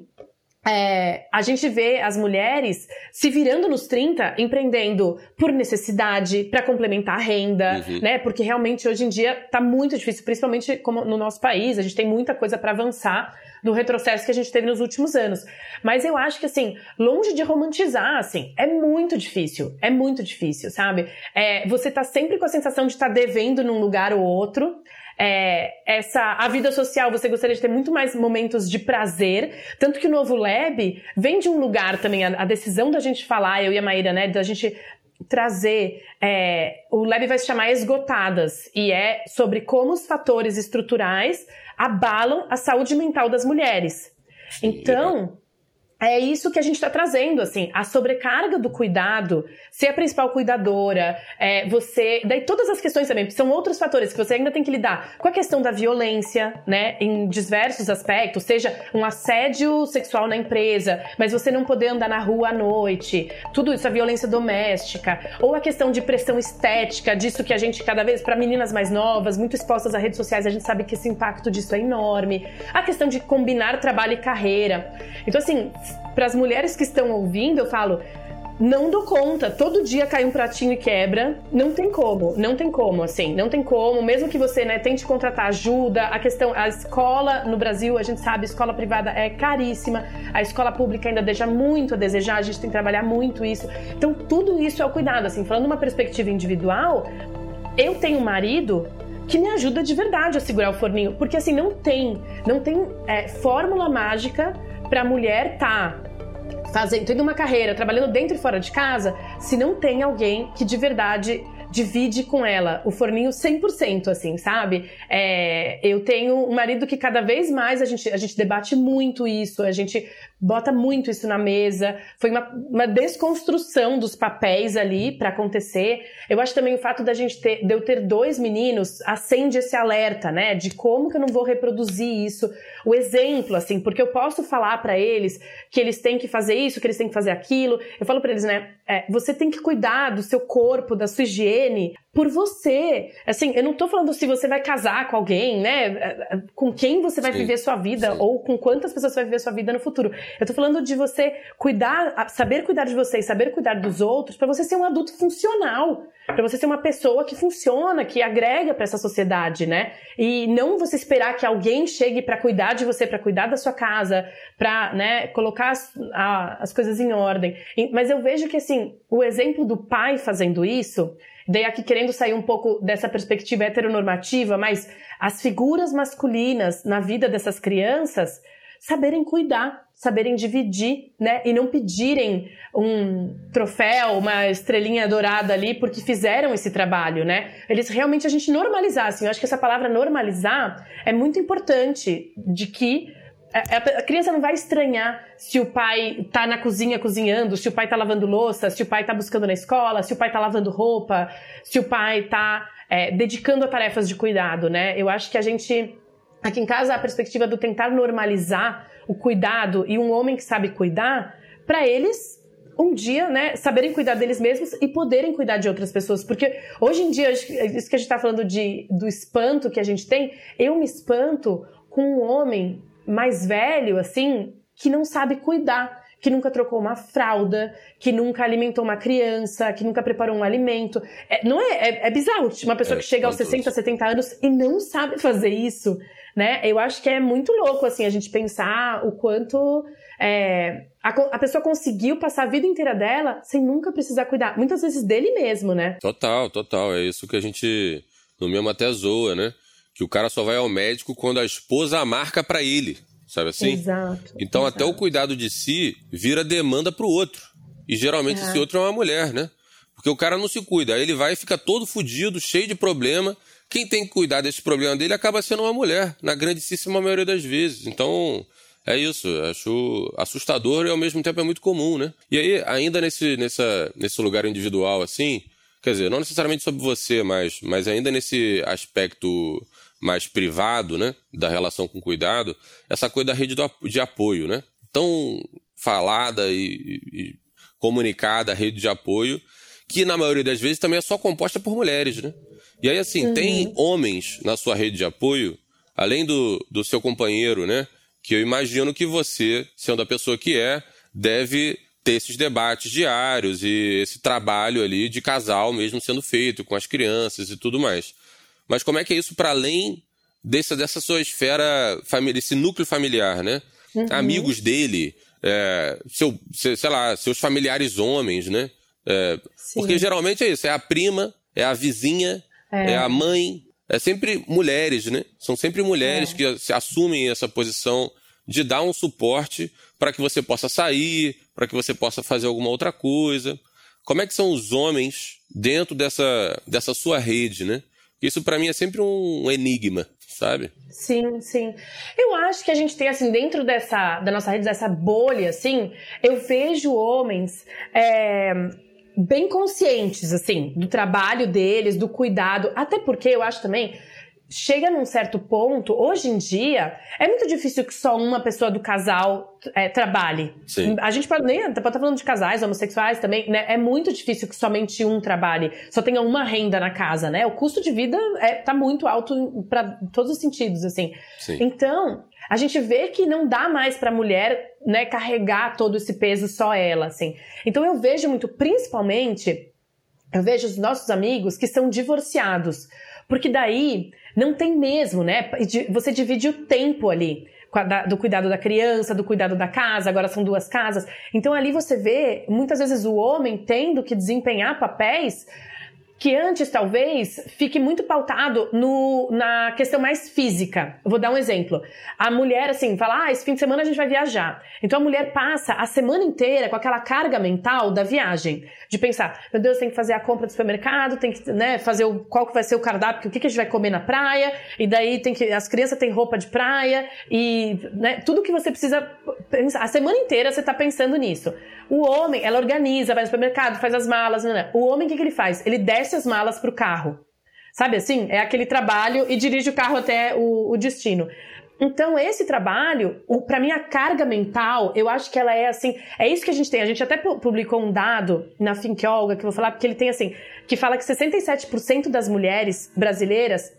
é, a gente vê as mulheres se virando nos 30, empreendendo por necessidade, para complementar a renda, uhum. né? Porque realmente hoje em dia tá muito difícil, principalmente como no nosso país, a gente tem muita coisa para avançar do retrocesso que a gente teve nos últimos anos. Mas eu acho que, assim, longe de romantizar, assim, é muito difícil. É muito difícil, sabe? É, você tá sempre com a sensação de estar tá devendo num lugar ou outro é, essa a vida social você gostaria de ter muito mais momentos de prazer, tanto que o novo Lab vem de um lugar também a, a decisão da gente falar, eu e a Maíra, né, da gente trazer é, o Lab vai se chamar Esgotadas e é sobre como os fatores estruturais abalam a saúde mental das mulheres. Então, é isso que a gente está trazendo, assim, a sobrecarga do cuidado, ser a principal cuidadora, é, você. Daí todas as questões também, são outros fatores que você ainda tem que lidar com a questão da violência, né, em diversos aspectos, seja um assédio sexual na empresa, mas você não poder andar na rua à noite, tudo isso, a violência doméstica, ou a questão de pressão estética, disso que a gente cada vez, para meninas mais novas, muito expostas a redes sociais, a gente sabe que esse impacto disso é enorme, a questão de combinar trabalho e carreira. Então, assim, para as mulheres que estão ouvindo, eu falo, não dou conta. Todo dia cai um pratinho e quebra. Não tem como, não tem como, assim, não tem como. Mesmo que você, né, tente contratar ajuda, a questão, a escola no Brasil, a gente sabe, a escola privada é caríssima, a escola pública ainda deixa muito a desejar, a gente tem que trabalhar muito isso. Então, tudo isso é o cuidado, assim, falando uma perspectiva individual, eu tenho um marido que me ajuda de verdade a segurar o forninho, porque assim, não tem, não tem é, fórmula mágica para a mulher tá fazendo, tendo uma carreira, trabalhando dentro e fora de casa, se não tem alguém que de verdade divide com ela o forninho 100%, assim, sabe? É, eu tenho um marido que cada vez mais a gente, a gente debate muito isso, a gente bota muito isso na mesa. Foi uma, uma desconstrução dos papéis ali para acontecer. Eu acho também o fato da gente ter, de eu ter dois meninos acende esse alerta, né? De como que eu não vou reproduzir isso. O exemplo, assim, porque eu posso falar para eles que eles têm que fazer isso, que eles têm que fazer aquilo. Eu falo para eles, né? É, você tem que cuidar do seu corpo, da sua higiene, por você. Assim, eu não tô falando se você vai casar com alguém, né? Com quem você vai sim, viver sua vida sim. ou com quantas pessoas você vai viver sua vida no futuro. Eu tô falando de você cuidar, saber cuidar de você e saber cuidar dos outros para você ser um adulto funcional, para você ser uma pessoa que funciona, que agrega para essa sociedade, né? E não você esperar que alguém chegue para cuidar de você, para cuidar da sua casa, para, né, colocar as, a, as coisas em ordem. Mas eu vejo que assim, o exemplo do pai fazendo isso, Dei aqui querendo sair um pouco dessa perspectiva heteronormativa, mas as figuras masculinas na vida dessas crianças saberem cuidar, saberem dividir, né? E não pedirem um troféu, uma estrelinha dourada ali porque fizeram esse trabalho, né? Eles realmente a gente normalizar, assim, eu acho que essa palavra normalizar é muito importante de que a criança não vai estranhar se o pai tá na cozinha cozinhando, se o pai tá lavando louça, se o pai tá buscando na escola, se o pai tá lavando roupa, se o pai tá é, dedicando a tarefas de cuidado, né? Eu acho que a gente, aqui em casa, a perspectiva do tentar normalizar o cuidado e um homem que sabe cuidar, para eles um dia, né, saberem cuidar deles mesmos e poderem cuidar de outras pessoas. Porque hoje em dia, isso que a gente está falando de, do espanto que a gente tem, eu me espanto com um homem mais velho, assim, que não sabe cuidar, que nunca trocou uma fralda, que nunca alimentou uma criança, que nunca preparou um alimento. É, não é, é, é, bizarro uma pessoa é, que chega aos 60, 70 anos e não sabe fazer isso, né? Eu acho que é muito louco, assim, a gente pensar o quanto é, a, a, pessoa conseguiu passar a vida inteira dela sem nunca precisar cuidar, muitas vezes dele mesmo, né? Total, total. É isso que a gente, no mesmo até zoa, né? que o cara só vai ao médico quando a esposa marca para ele, sabe assim? Exato. Então exato. até o cuidado de si vira demanda pro outro. E geralmente é. esse outro é uma mulher, né? Porque o cara não se cuida, aí ele vai e fica todo fudido, cheio de problema. Quem tem que cuidar desse problema dele acaba sendo uma mulher, na grandíssima maioria das vezes. Então, é isso, acho assustador e ao mesmo tempo é muito comum, né? E aí, ainda nesse, nessa, nesse lugar individual, assim, quer dizer, não necessariamente sobre você, mas, mas ainda nesse aspecto mais privado, né, da relação com cuidado, essa coisa da rede de apoio, né? Tão falada e, e comunicada a rede de apoio, que na maioria das vezes também é só composta por mulheres, né? E aí, assim, uhum. tem homens na sua rede de apoio, além do, do seu companheiro, né? Que eu imagino que você, sendo a pessoa que é, deve ter esses debates diários e esse trabalho ali de casal mesmo sendo feito com as crianças e tudo mais. Mas como é que é isso para além dessa, dessa sua esfera, desse núcleo familiar, né? Uhum. Amigos dele, é, seu, sei lá, seus familiares homens, né? É, porque geralmente é isso, é a prima, é a vizinha, é, é a mãe, é sempre mulheres, né? São sempre mulheres é. que assumem essa posição de dar um suporte para que você possa sair, para que você possa fazer alguma outra coisa. Como é que são os homens dentro dessa, dessa sua rede, né? Isso para mim é sempre um enigma, sabe? Sim, sim. Eu acho que a gente tem, assim, dentro dessa, da nossa rede, dessa bolha, assim, eu vejo homens é, bem conscientes, assim, do trabalho deles, do cuidado, até porque eu acho também chega num certo ponto, hoje em dia, é muito difícil que só uma pessoa do casal é, trabalhe. Sim. A gente pode nem pode estar falando de casais homossexuais também, né? É muito difícil que somente um trabalhe, só tenha uma renda na casa, né? O custo de vida é, tá muito alto para todos os sentidos, assim. Sim. Então, a gente vê que não dá mais para a mulher, né, carregar todo esse peso só ela, assim. Então eu vejo muito, principalmente, eu vejo os nossos amigos que são divorciados, porque daí não tem mesmo, né? Você divide o tempo ali do cuidado da criança, do cuidado da casa, agora são duas casas. Então ali você vê muitas vezes o homem tendo que desempenhar papéis que antes talvez fique muito pautado no, na questão mais física. Eu vou dar um exemplo. A mulher, assim, fala, ah, esse fim de semana a gente vai viajar. Então a mulher passa a semana inteira com aquela carga mental da viagem. De pensar, meu Deus, tem que fazer a compra do supermercado, tem que né, fazer o, qual que vai ser o cardápio, o que, que a gente vai comer na praia, e daí tem que. As crianças têm roupa de praia, e né, tudo que você precisa pensar. A semana inteira você está pensando nisso. O homem, ela organiza, vai no supermercado, faz as malas. O homem, o que, que ele faz? Ele desce as malas pro carro. Sabe assim? É aquele trabalho e dirige o carro até o, o destino. Então, esse trabalho, para mim, a carga mental, eu acho que ela é assim. É isso que a gente tem. A gente até publicou um dado na Think Olga, que eu vou falar, porque ele tem assim, que fala que 67% das mulheres brasileiras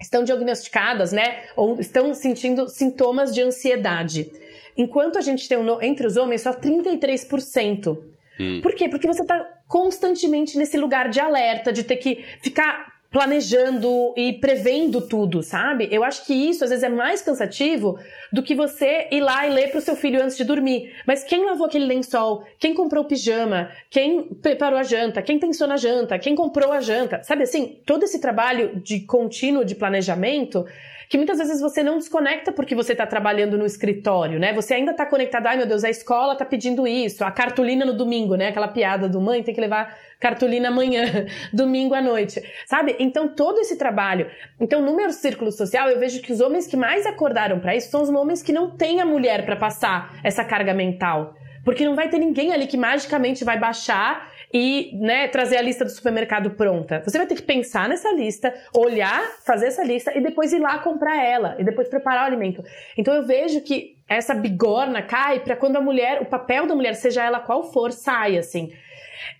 estão diagnosticadas, né? Ou estão sentindo sintomas de ansiedade. Enquanto a gente tem entre os homens só 33%. Hum. Por quê? Porque você está constantemente nesse lugar de alerta, de ter que ficar planejando e prevendo tudo, sabe? Eu acho que isso às vezes é mais cansativo do que você ir lá e ler para o seu filho antes de dormir. Mas quem lavou aquele lençol? Quem comprou o pijama? Quem preparou a janta? Quem pensou na janta? Quem comprou a janta? Sabe assim, todo esse trabalho de contínuo de planejamento que muitas vezes você não desconecta porque você está trabalhando no escritório, né? Você ainda está conectado, ai meu Deus, a escola está pedindo isso, a cartolina no domingo, né? Aquela piada do mãe tem que levar cartolina amanhã, domingo à noite, sabe? Então todo esse trabalho, então no meu círculo social eu vejo que os homens que mais acordaram para isso são os homens que não têm a mulher para passar essa carga mental. Porque não vai ter ninguém ali que magicamente vai baixar e né, trazer a lista do supermercado pronta. Você vai ter que pensar nessa lista, olhar, fazer essa lista e depois ir lá comprar ela e depois preparar o alimento. Então eu vejo que essa bigorna cai para quando a mulher, o papel da mulher, seja ela qual for, sai assim.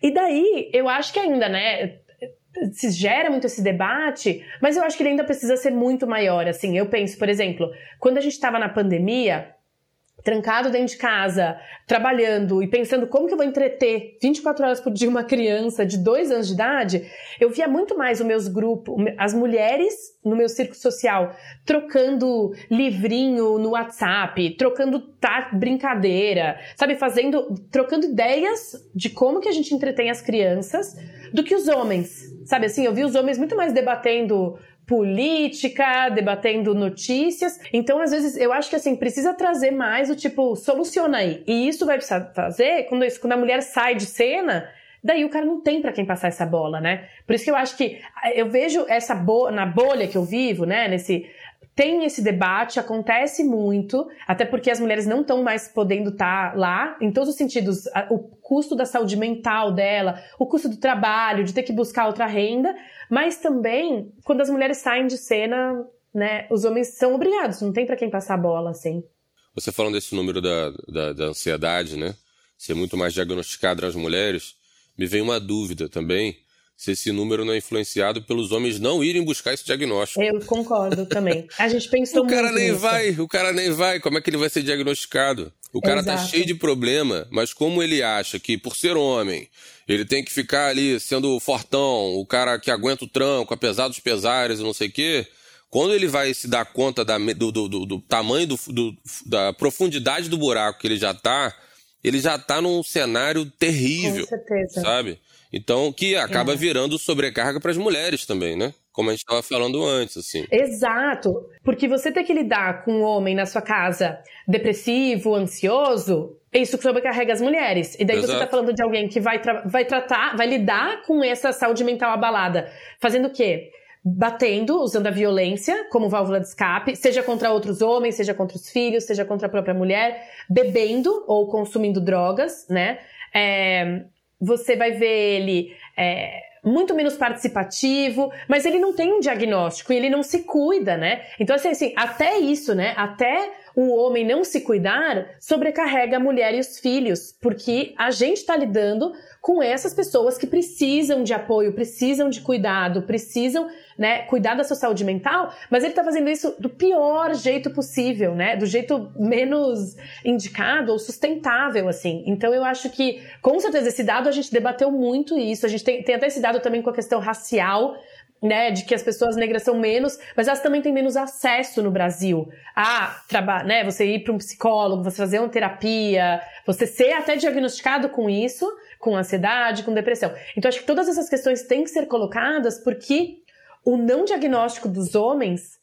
E daí eu acho que ainda, né, se gera muito esse debate, mas eu acho que ele ainda precisa ser muito maior. Assim, eu penso, por exemplo, quando a gente estava na pandemia, trancado dentro de casa, trabalhando e pensando como que eu vou entreter 24 horas por dia uma criança de dois anos de idade, eu via muito mais os meus grupos, as mulheres no meu círculo social, trocando livrinho no WhatsApp, trocando brincadeira, sabe, fazendo, trocando ideias de como que a gente entretém as crianças do que os homens, sabe assim, eu vi os homens muito mais debatendo política, debatendo notícias. Então, às vezes, eu acho que assim, precisa trazer mais o tipo, soluciona aí. E isso vai precisar fazer quando, quando a mulher sai de cena. Daí o cara não tem para quem passar essa bola, né? Por isso que eu acho que eu vejo essa bo na bolha que eu vivo, né? Nesse tem esse debate, acontece muito, até porque as mulheres não estão mais podendo estar tá lá, em todos os sentidos, o custo da saúde mental dela, o custo do trabalho, de ter que buscar outra renda, mas também quando as mulheres saem de cena, né, os homens são obrigados, não tem para quem passar a bola, assim. Você falando desse número da, da, da ansiedade, né, ser muito mais diagnosticado nas mulheres, me vem uma dúvida também, se esse número não é influenciado pelos homens não irem buscar esse diagnóstico. Eu concordo também. A gente pensou o cara muito nem nisso. vai, o cara nem vai. Como é que ele vai ser diagnosticado? O cara tá Exato. tá cheio de problema, mas como ele acha que por ser homem, ele tem que ficar ali sendo fortão, o cara que aguenta o tranco, apesar dos pesares e não sei o quê, quando ele vai se dar conta da, do, do, do, do, tamanho, do, da profundidade do buraco que ele já tá, ele já tá num cenário terrível. Com certeza. Sabe? Então, que acaba é. virando sobrecarga para as mulheres também, né? Como a gente estava falando antes, assim. Exato. Porque você ter que lidar com um homem na sua casa depressivo, ansioso, isso sobrecarrega as mulheres. E daí Exato. você está falando de alguém que vai, tra vai tratar, vai lidar com essa saúde mental abalada. Fazendo o quê? batendo, usando a violência como válvula de escape, seja contra outros homens, seja contra os filhos, seja contra a própria mulher, bebendo ou consumindo drogas, né? É, você vai ver ele é, muito menos participativo, mas ele não tem um diagnóstico e ele não se cuida, né? Então, assim, assim, até isso, né? Até o homem não se cuidar sobrecarrega a mulher e os filhos, porque a gente está lidando com essas pessoas que precisam de apoio, precisam de cuidado, precisam, né, cuidar da sua saúde mental, mas ele está fazendo isso do pior jeito possível, né, do jeito menos indicado ou sustentável, assim. Então eu acho que, com certeza, esse dado a gente debateu muito isso, a gente tem, tem até esse dado também com a questão racial, né, de que as pessoas negras são menos, mas elas também têm menos acesso no Brasil a trabalhar, né, você ir para um psicólogo, você fazer uma terapia, você ser até diagnosticado com isso, com ansiedade, com depressão. Então, acho que todas essas questões têm que ser colocadas porque o não diagnóstico dos homens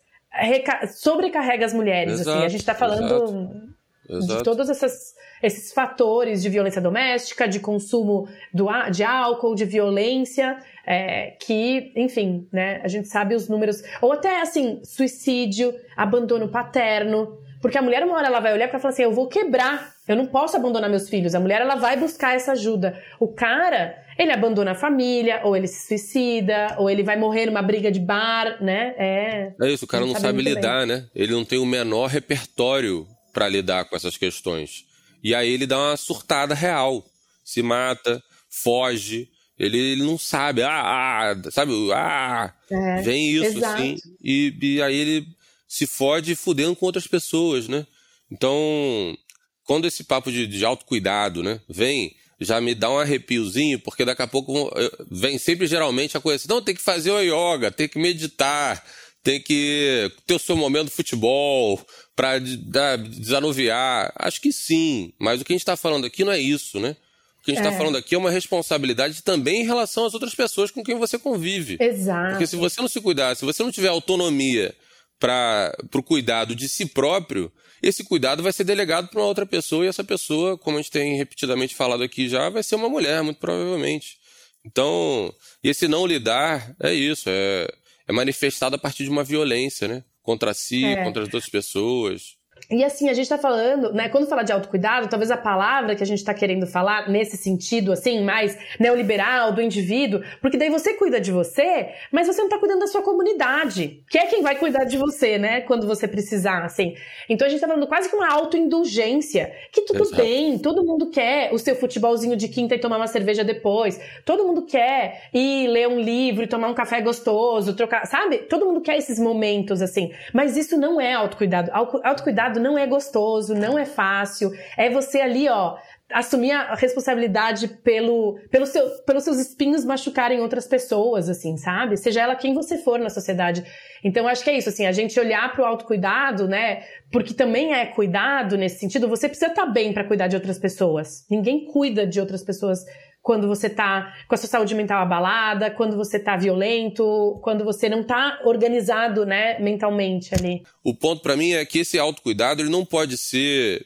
sobrecarrega as mulheres. Exato, assim. A gente está falando exato, de todos essas, esses fatores de violência doméstica, de consumo do, de álcool, de violência, é, que, enfim, né, a gente sabe os números. Ou até, assim, suicídio, abandono paterno. Porque a mulher, uma hora, ela vai olhar para falar assim: eu vou quebrar, eu não posso abandonar meus filhos. A mulher, ela vai buscar essa ajuda. O cara, ele abandona a família, ou ele se suicida, ou ele vai morrer numa briga de bar, né? É, é isso, o cara não sabe lidar, bem. né? Ele não tem o menor repertório para lidar com essas questões. E aí ele dá uma surtada real. Se mata, foge. Ele, ele não sabe. Ah, ah sabe? Ah, é, vem isso, exato. assim. E, e aí ele se fode fudendo com outras pessoas, né? Então, quando esse papo de, de autocuidado, né, vem, já me dá um arrepiozinho, porque daqui a pouco vem sempre geralmente a coisa assim, não, tem que fazer o yoga, tem que meditar, tem que ter o seu momento de futebol para desanuviar. Acho que sim, mas o que a gente está falando aqui não é isso, né? O que a gente está é. falando aqui é uma responsabilidade também em relação às outras pessoas com quem você convive. Exato. Porque se você não se cuidar, se você não tiver autonomia para o cuidado de si próprio, esse cuidado vai ser delegado para uma outra pessoa e essa pessoa, como a gente tem repetidamente falado aqui já, vai ser uma mulher, muito provavelmente. Então, esse não lidar é isso, é, é manifestado a partir de uma violência, né? Contra si, é. contra as outras pessoas. E assim, a gente tá falando, né? Quando fala de autocuidado, talvez a palavra que a gente tá querendo falar nesse sentido, assim, mais neoliberal, do indivíduo, porque daí você cuida de você, mas você não tá cuidando da sua comunidade, que é quem vai cuidar de você, né? Quando você precisar, assim. Então a gente tá falando quase que uma autoindulgência, que tudo Exato. bem, todo mundo quer o seu futebolzinho de quinta e tomar uma cerveja depois, todo mundo quer ir ler um livro e tomar um café gostoso, trocar, sabe? Todo mundo quer esses momentos, assim, mas isso não é autocuidado. Autocuidado não é gostoso, não é fácil. É você ali, ó, assumir a responsabilidade pelo, pelo seu, pelos seus espinhos machucarem outras pessoas, assim, sabe? Seja ela quem você for na sociedade. Então, acho que é isso, assim, a gente olhar para o autocuidado, né? Porque também é cuidado nesse sentido, você precisa estar tá bem para cuidar de outras pessoas. Ninguém cuida de outras pessoas quando você tá com a sua saúde mental abalada, quando você tá violento, quando você não tá organizado, né, mentalmente ali. O ponto para mim é que esse autocuidado ele não pode ser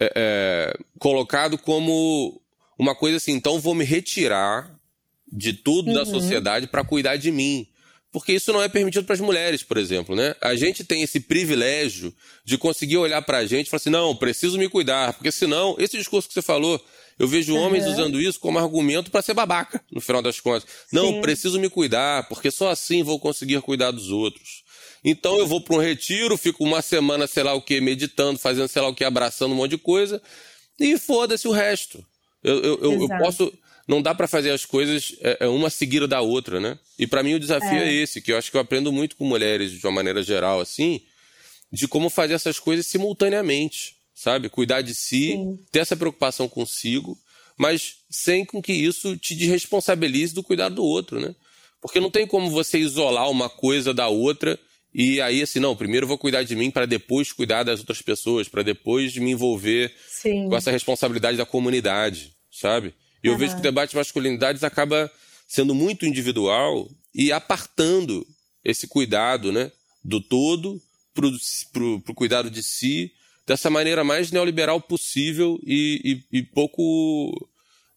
é, é, colocado como uma coisa assim, então vou me retirar de tudo uhum. da sociedade para cuidar de mim. Porque isso não é permitido para as mulheres, por exemplo, né? A gente tem esse privilégio de conseguir olhar para a gente e falar assim: não, preciso me cuidar, porque senão, esse discurso que você falou, eu vejo uhum. homens usando isso como argumento para ser babaca, no final das contas. Não, Sim. preciso me cuidar, porque só assim vou conseguir cuidar dos outros. Então eu vou para um retiro, fico uma semana, sei lá o que, meditando, fazendo sei lá o que, abraçando um monte de coisa, e foda-se o resto. Eu, eu, eu, eu posso. Não dá para fazer as coisas é, é, uma seguida da outra, né? E para mim o desafio é. é esse, que eu acho que eu aprendo muito com mulheres de uma maneira geral, assim, de como fazer essas coisas simultaneamente sabe? Cuidar de si, Sim. ter essa preocupação consigo, mas sem com que isso te desresponsabilize do cuidado do outro, né? Porque não tem como você isolar uma coisa da outra e aí assim, não, primeiro vou cuidar de mim para depois cuidar das outras pessoas, para depois me envolver Sim. com essa responsabilidade da comunidade, sabe? E eu uhum. vejo que o debate de masculinidades acaba sendo muito individual e apartando esse cuidado, né, do todo para o cuidado de si dessa maneira mais neoliberal possível e, e, e pouco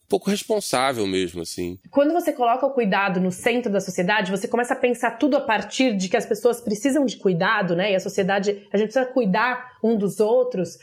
pouco responsável mesmo, assim. Quando você coloca o cuidado no centro da sociedade, você começa a pensar tudo a partir de que as pessoas precisam de cuidado, né? E a sociedade, a gente precisa cuidar um dos outros.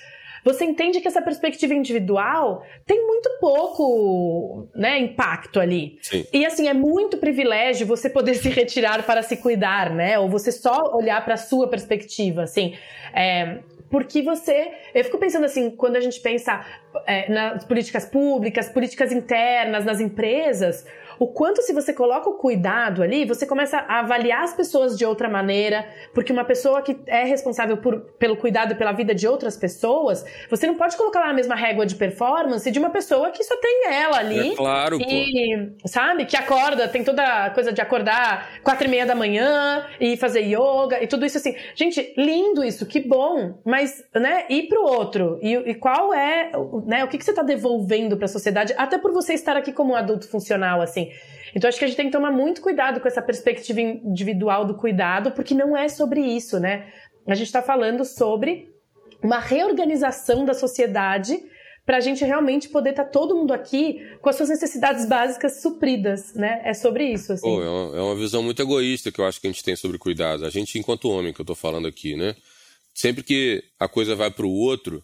Você entende que essa perspectiva individual tem muito pouco, né, impacto ali. Sim. E assim, é muito privilégio você poder se retirar para se cuidar, né? Ou você só olhar para a sua perspectiva, assim. É, porque você. Eu fico pensando assim, quando a gente pensa é, nas políticas públicas, políticas internas, nas empresas, o quanto se você coloca o cuidado ali, você começa a avaliar as pessoas de outra maneira, porque uma pessoa que é responsável por, pelo cuidado pela vida de outras pessoas, você não pode colocar lá na mesma régua de performance de uma pessoa que só tem ela ali. É claro, e, pô. sabe, que acorda, tem toda a coisa de acordar quatro e meia da manhã e fazer yoga e tudo isso assim. Gente, lindo isso, que bom, mas, né, e pro outro? E, e qual é, né, o que, que você tá devolvendo para a sociedade, até por você estar aqui como um adulto funcional, assim. Então acho que a gente tem que tomar muito cuidado com essa perspectiva individual do cuidado, porque não é sobre isso, né? A gente está falando sobre uma reorganização da sociedade para a gente realmente poder estar tá todo mundo aqui com as suas necessidades básicas supridas, né? É sobre isso, assim. Oh, é, uma, é, uma, visão muito egoísta que eu acho que a gente tem sobre cuidado. A gente, enquanto homem, que eu estou falando aqui, né? Sempre que a coisa vai para o outro,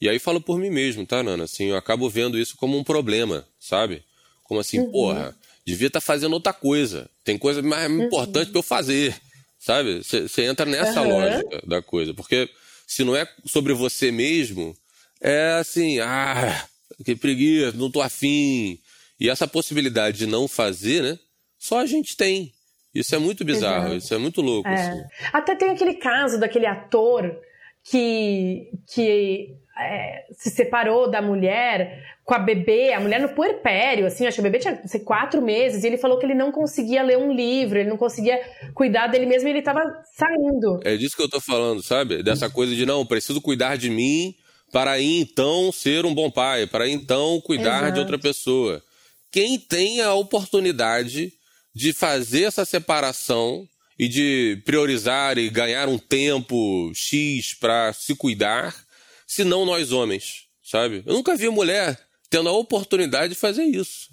e aí falo por mim mesmo, tá, Nana? Assim, eu acabo vendo isso como um problema, sabe? Como assim, uhum. porra, devia estar tá fazendo outra coisa. Tem coisa mais uhum. importante para eu fazer, sabe? Você entra nessa uhum. lógica da coisa. Porque se não é sobre você mesmo, é assim, ah, que preguiça, não tô afim. E essa possibilidade de não fazer, né? Só a gente tem. Isso é muito bizarro, Exato. isso é muito louco. É. Assim. Até tem aquele caso daquele ator que, que é, se separou da mulher com a bebê, a mulher no puerpério, assim, acho que o bebê tinha sei, quatro meses, e ele falou que ele não conseguia ler um livro, ele não conseguia cuidar dele mesmo e ele estava saindo. É disso que eu tô falando, sabe? Dessa coisa de não, preciso cuidar de mim para então ser um bom pai, para então cuidar Exato. de outra pessoa. Quem tem a oportunidade de fazer essa separação e de priorizar e ganhar um tempo X para se cuidar, se não nós homens, sabe? Eu nunca vi mulher tendo a oportunidade de fazer isso.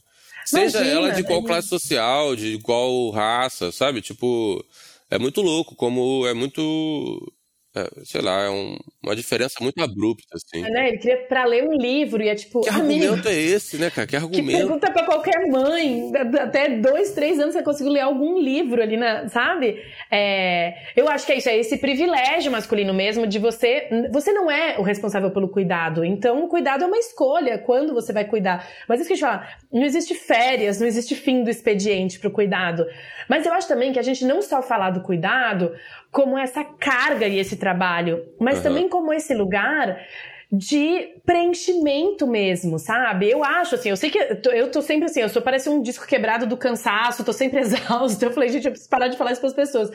Seja Imagina, ela de qual classe social, de qual raça, sabe? Tipo, é muito louco como é muito é, sei lá, é um, uma diferença muito abrupta, assim. É, né? Ele queria pra ler um livro e é tipo. Que argumento é esse, né, cara? Que argumento. Que pergunta pra qualquer mãe. Até dois, três anos você conseguiu ler algum livro ali, na, sabe? É, eu acho que é isso, é esse privilégio masculino mesmo de você. Você não é o responsável pelo cuidado. Então, o cuidado é uma escolha quando você vai cuidar. Mas isso que eu falar, não existe férias, não existe fim do expediente pro cuidado. Mas eu acho também que a gente não só falar do cuidado como essa carga e esse trabalho, mas uhum. também como esse lugar de preenchimento mesmo, sabe? Eu acho assim, eu sei que eu tô, eu tô sempre assim, eu sou parece um disco quebrado do cansaço, tô sempre exausto. Eu falei, gente, eu preciso parar de falar isso para as pessoas.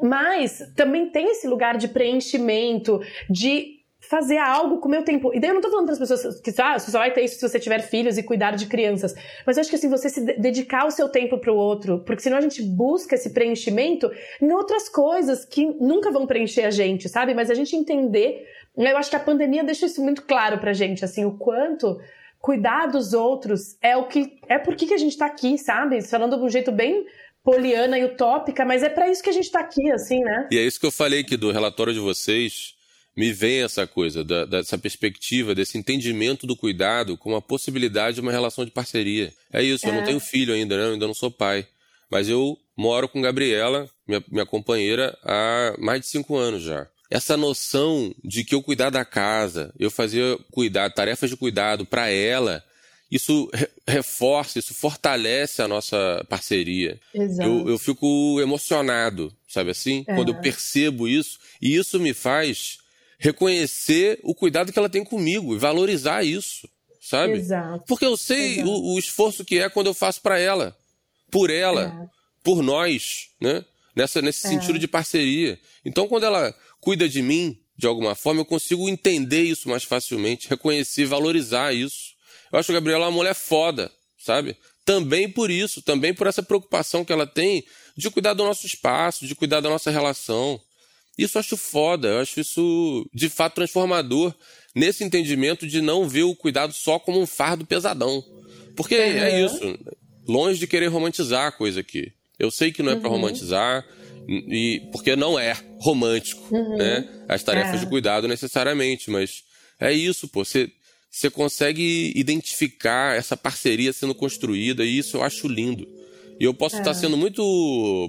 Mas também tem esse lugar de preenchimento, de fazer algo com o meu tempo. E daí eu não tô falando para as pessoas que ah, você só vai ter isso se você tiver filhos e cuidar de crianças. Mas eu acho que assim, você se dedicar o seu tempo para o outro, porque senão a gente busca esse preenchimento em outras coisas que nunca vão preencher a gente, sabe? Mas a gente entender, eu acho que a pandemia deixa isso muito claro pra gente, assim, o quanto cuidar dos outros é o que é por que a gente tá aqui, sabe? Falando de um jeito bem poliana e utópica, mas é para isso que a gente tá aqui, assim, né? E é isso que eu falei aqui do relatório de vocês me vem essa coisa, da, dessa perspectiva, desse entendimento do cuidado como a possibilidade de uma relação de parceria. É isso, é. eu não é. tenho filho ainda, né? eu ainda não sou pai. Mas eu moro com Gabriela, minha, minha companheira, há mais de cinco anos já. Essa noção de que eu cuidar da casa, eu fazer cuidado, tarefas de cuidado para ela, isso reforça, isso fortalece a nossa parceria. Exato. Eu, eu fico emocionado, sabe assim? É. Quando eu percebo isso. E isso me faz reconhecer o cuidado que ela tem comigo e valorizar isso, sabe? Exato. Porque eu sei o, o, esforço que é quando eu faço para ela, por ela, é. por nós, né? Nessa, nesse é. sentido de parceria. Então, quando ela cuida de mim, de alguma forma, eu consigo entender isso mais facilmente, reconhecer, valorizar isso. Eu acho a Gabriela uma mulher foda, sabe? Também por isso, também por essa preocupação que ela tem de cuidar do nosso espaço, de cuidar da nossa relação. Isso eu acho foda, eu acho isso de fato transformador nesse entendimento de não ver o cuidado só como um fardo pesadão. Porque uhum. é isso, longe de querer romantizar a coisa aqui. Eu sei que não é uhum. para romantizar, e porque não é romântico, uhum. né? As tarefas é. de cuidado necessariamente, mas é isso, pô. Você, você consegue identificar essa parceria sendo construída e isso eu acho lindo. E eu posso é. estar sendo muito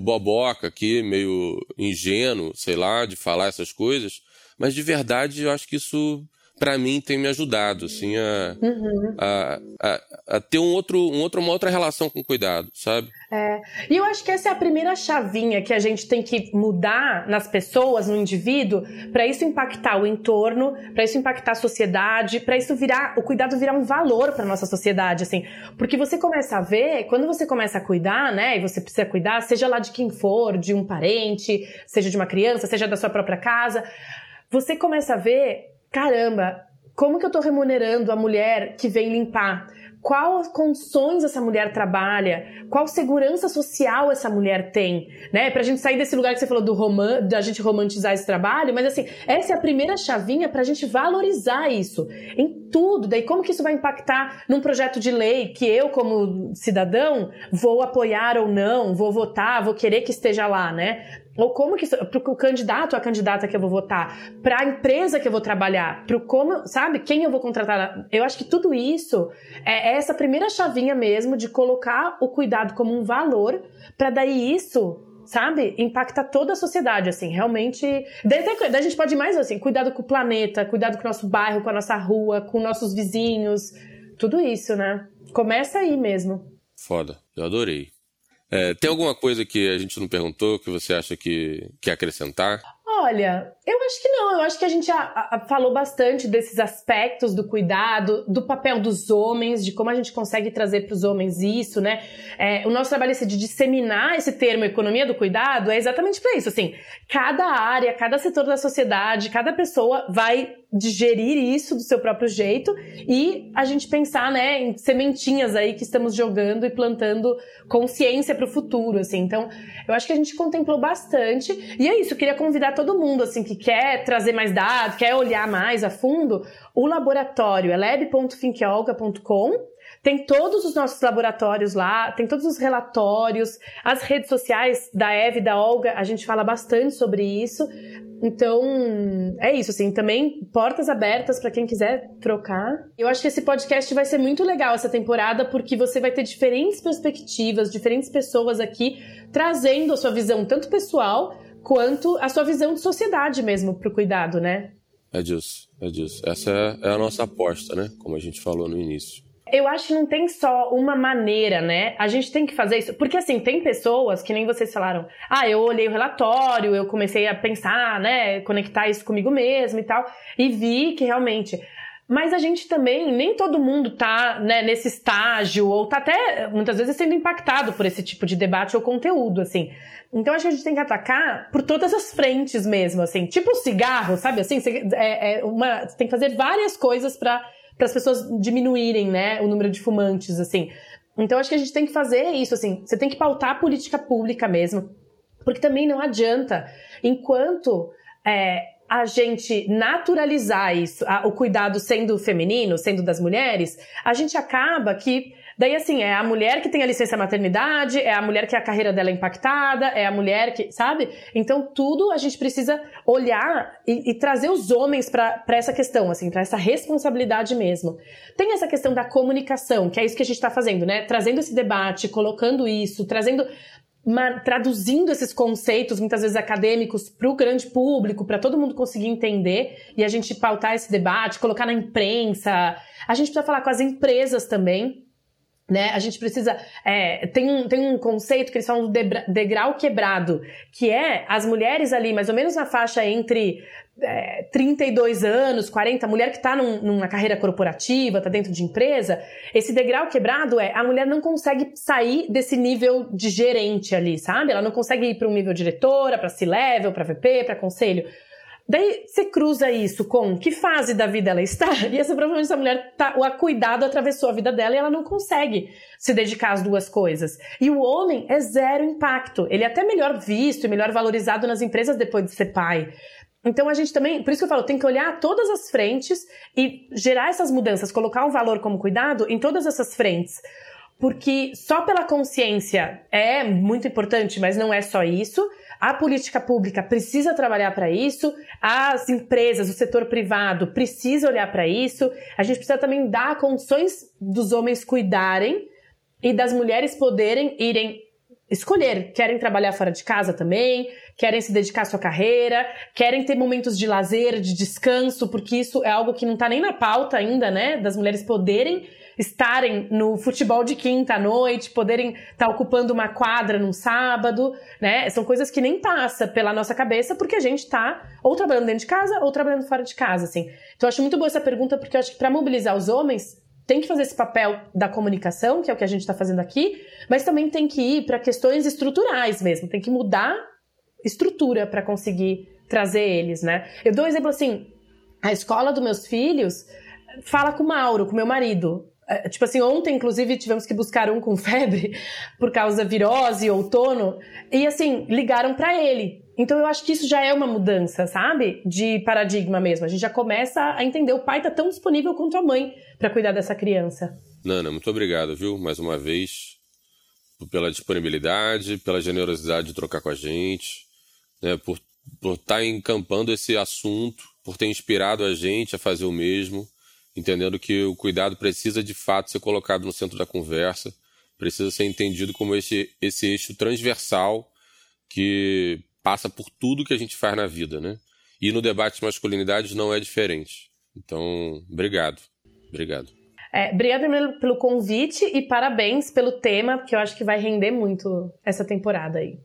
boboca aqui, meio ingênuo, sei lá, de falar essas coisas, mas de verdade eu acho que isso para mim tem me ajudado, assim, a, uhum. a, a, a, ter um outro, um outro, uma outra relação com cuidado, sabe? É. E eu acho que essa é a primeira chavinha que a gente tem que mudar nas pessoas, no indivíduo, para isso impactar o entorno, para isso impactar a sociedade, para isso virar, o cuidado virar um valor para nossa sociedade, assim. Porque você começa a ver, quando você começa a cuidar, né, e você precisa cuidar, seja lá de quem for, de um parente, seja de uma criança, seja da sua própria casa, você começa a ver, caramba, como que eu tô remunerando a mulher que vem limpar? qual condições essa mulher trabalha, qual segurança social essa mulher tem, né? Pra gente sair desse lugar que você falou do roman da gente romantizar esse trabalho, mas assim, essa é a primeira chavinha pra gente valorizar isso em tudo. Daí como que isso vai impactar num projeto de lei que eu como cidadão vou apoiar ou não, vou votar, vou querer que esteja lá, né? Ou como que para o candidato a candidata que eu vou votar, para a empresa que eu vou trabalhar, para como, sabe, quem eu vou contratar. Eu acho que tudo isso é essa primeira chavinha mesmo de colocar o cuidado como um valor, para daí isso sabe? Impacta toda a sociedade, assim, realmente. Daí, daí a gente pode ir mais assim, cuidado com o planeta, cuidado com o nosso bairro, com a nossa rua, com nossos vizinhos, tudo isso, né? Começa aí mesmo. Foda, eu adorei. É, tem alguma coisa que a gente não perguntou que você acha que quer acrescentar? Olha, eu acho que não. Eu acho que a gente falou bastante desses aspectos do cuidado, do papel dos homens, de como a gente consegue trazer para os homens isso, né? É, o nosso trabalho esse de disseminar esse termo economia do cuidado é exatamente para isso. Assim, cada área, cada setor da sociedade, cada pessoa vai digerir isso do seu próprio jeito e a gente pensar, né, em sementinhas aí que estamos jogando e plantando consciência para o futuro, assim. Então, eu acho que a gente contemplou bastante e é isso. Eu queria convidar todo mundo, assim, que quer trazer mais dados, quer olhar mais a fundo, o laboratório é lab.finkeolga.com tem todos os nossos laboratórios lá, tem todos os relatórios, as redes sociais da Eve da Olga, a gente fala bastante sobre isso. Então, é isso, assim, também portas abertas para quem quiser trocar. Eu acho que esse podcast vai ser muito legal essa temporada, porque você vai ter diferentes perspectivas, diferentes pessoas aqui trazendo a sua visão, tanto pessoal quanto a sua visão de sociedade mesmo para o cuidado, né? É disso, é disso. Essa é a nossa aposta, né? Como a gente falou no início. Eu acho que não tem só uma maneira, né? A gente tem que fazer isso. Porque, assim, tem pessoas que nem vocês falaram. Ah, eu olhei o relatório, eu comecei a pensar, né? Conectar isso comigo mesmo e tal. E vi que realmente. Mas a gente também, nem todo mundo tá né, nesse estágio, ou tá até, muitas vezes, sendo impactado por esse tipo de debate ou conteúdo, assim. Então, acho que a gente tem que atacar por todas as frentes mesmo, assim. Tipo cigarro, sabe? Assim, é, é uma, tem que fazer várias coisas para as pessoas diminuírem, né, o número de fumantes, assim. Então acho que a gente tem que fazer isso, assim. Você tem que pautar a política pública mesmo, porque também não adianta, enquanto é, a gente naturalizar isso, a, o cuidado sendo feminino, sendo das mulheres, a gente acaba que Daí, assim, é a mulher que tem a licença maternidade, é a mulher que a carreira dela é impactada, é a mulher que, sabe? Então, tudo a gente precisa olhar e, e trazer os homens para essa questão, assim, para essa responsabilidade mesmo. Tem essa questão da comunicação, que é isso que a gente está fazendo, né? Trazendo esse debate, colocando isso, trazendo traduzindo esses conceitos, muitas vezes acadêmicos, para o grande público, para todo mundo conseguir entender e a gente pautar esse debate, colocar na imprensa. A gente precisa falar com as empresas também, né? A gente precisa. É, tem, um, tem um conceito que eles falam do degrau quebrado, que é as mulheres ali, mais ou menos na faixa entre é, 32 anos, 40, mulher que está num, numa carreira corporativa, está dentro de empresa, esse degrau quebrado é a mulher não consegue sair desse nível de gerente ali, sabe? Ela não consegue ir para um nível diretora, para C-level, para VP, para conselho. Daí você cruza isso com que fase da vida ela está, e essa provavelmente essa mulher tá, o cuidado atravessou a vida dela e ela não consegue se dedicar às duas coisas. E o homem é zero impacto. Ele é até melhor visto e melhor valorizado nas empresas depois de ser pai. Então a gente também, por isso que eu falo, tem que olhar todas as frentes e gerar essas mudanças, colocar o valor como cuidado em todas essas frentes. Porque só pela consciência é muito importante, mas não é só isso. A política pública precisa trabalhar para isso, as empresas, o setor privado precisa olhar para isso. A gente precisa também dar condições dos homens cuidarem e das mulheres poderem irem escolher. Querem trabalhar fora de casa também, querem se dedicar à sua carreira, querem ter momentos de lazer, de descanso, porque isso é algo que não está nem na pauta ainda, né? Das mulheres poderem estarem no futebol de quinta à noite, poderem estar tá ocupando uma quadra num sábado, né? São coisas que nem passa pela nossa cabeça porque a gente está ou trabalhando dentro de casa ou trabalhando fora de casa, assim. Então eu acho muito boa essa pergunta porque eu acho que para mobilizar os homens tem que fazer esse papel da comunicação, que é o que a gente está fazendo aqui, mas também tem que ir para questões estruturais mesmo, tem que mudar estrutura para conseguir trazer eles, né? Eu dou um exemplo assim, a escola dos meus filhos fala com o Mauro, com meu marido. É, tipo assim, ontem, inclusive, tivemos que buscar um com febre por causa virose, outono, e assim, ligaram para ele. Então eu acho que isso já é uma mudança, sabe? De paradigma mesmo. A gente já começa a entender o pai tá tão disponível quanto a mãe para cuidar dessa criança. Nana, muito obrigado, viu? Mais uma vez pela disponibilidade, pela generosidade de trocar com a gente, né? Por por estar tá encampando esse assunto, por ter inspirado a gente a fazer o mesmo, entendendo que o cuidado precisa de fato ser colocado no centro da conversa, precisa ser entendido como esse, esse eixo transversal que passa por tudo que a gente faz na vida, né? E no debate de masculinidades não é diferente. Então, obrigado. Obrigado. É, pelo convite e parabéns pelo tema, porque eu acho que vai render muito essa temporada aí.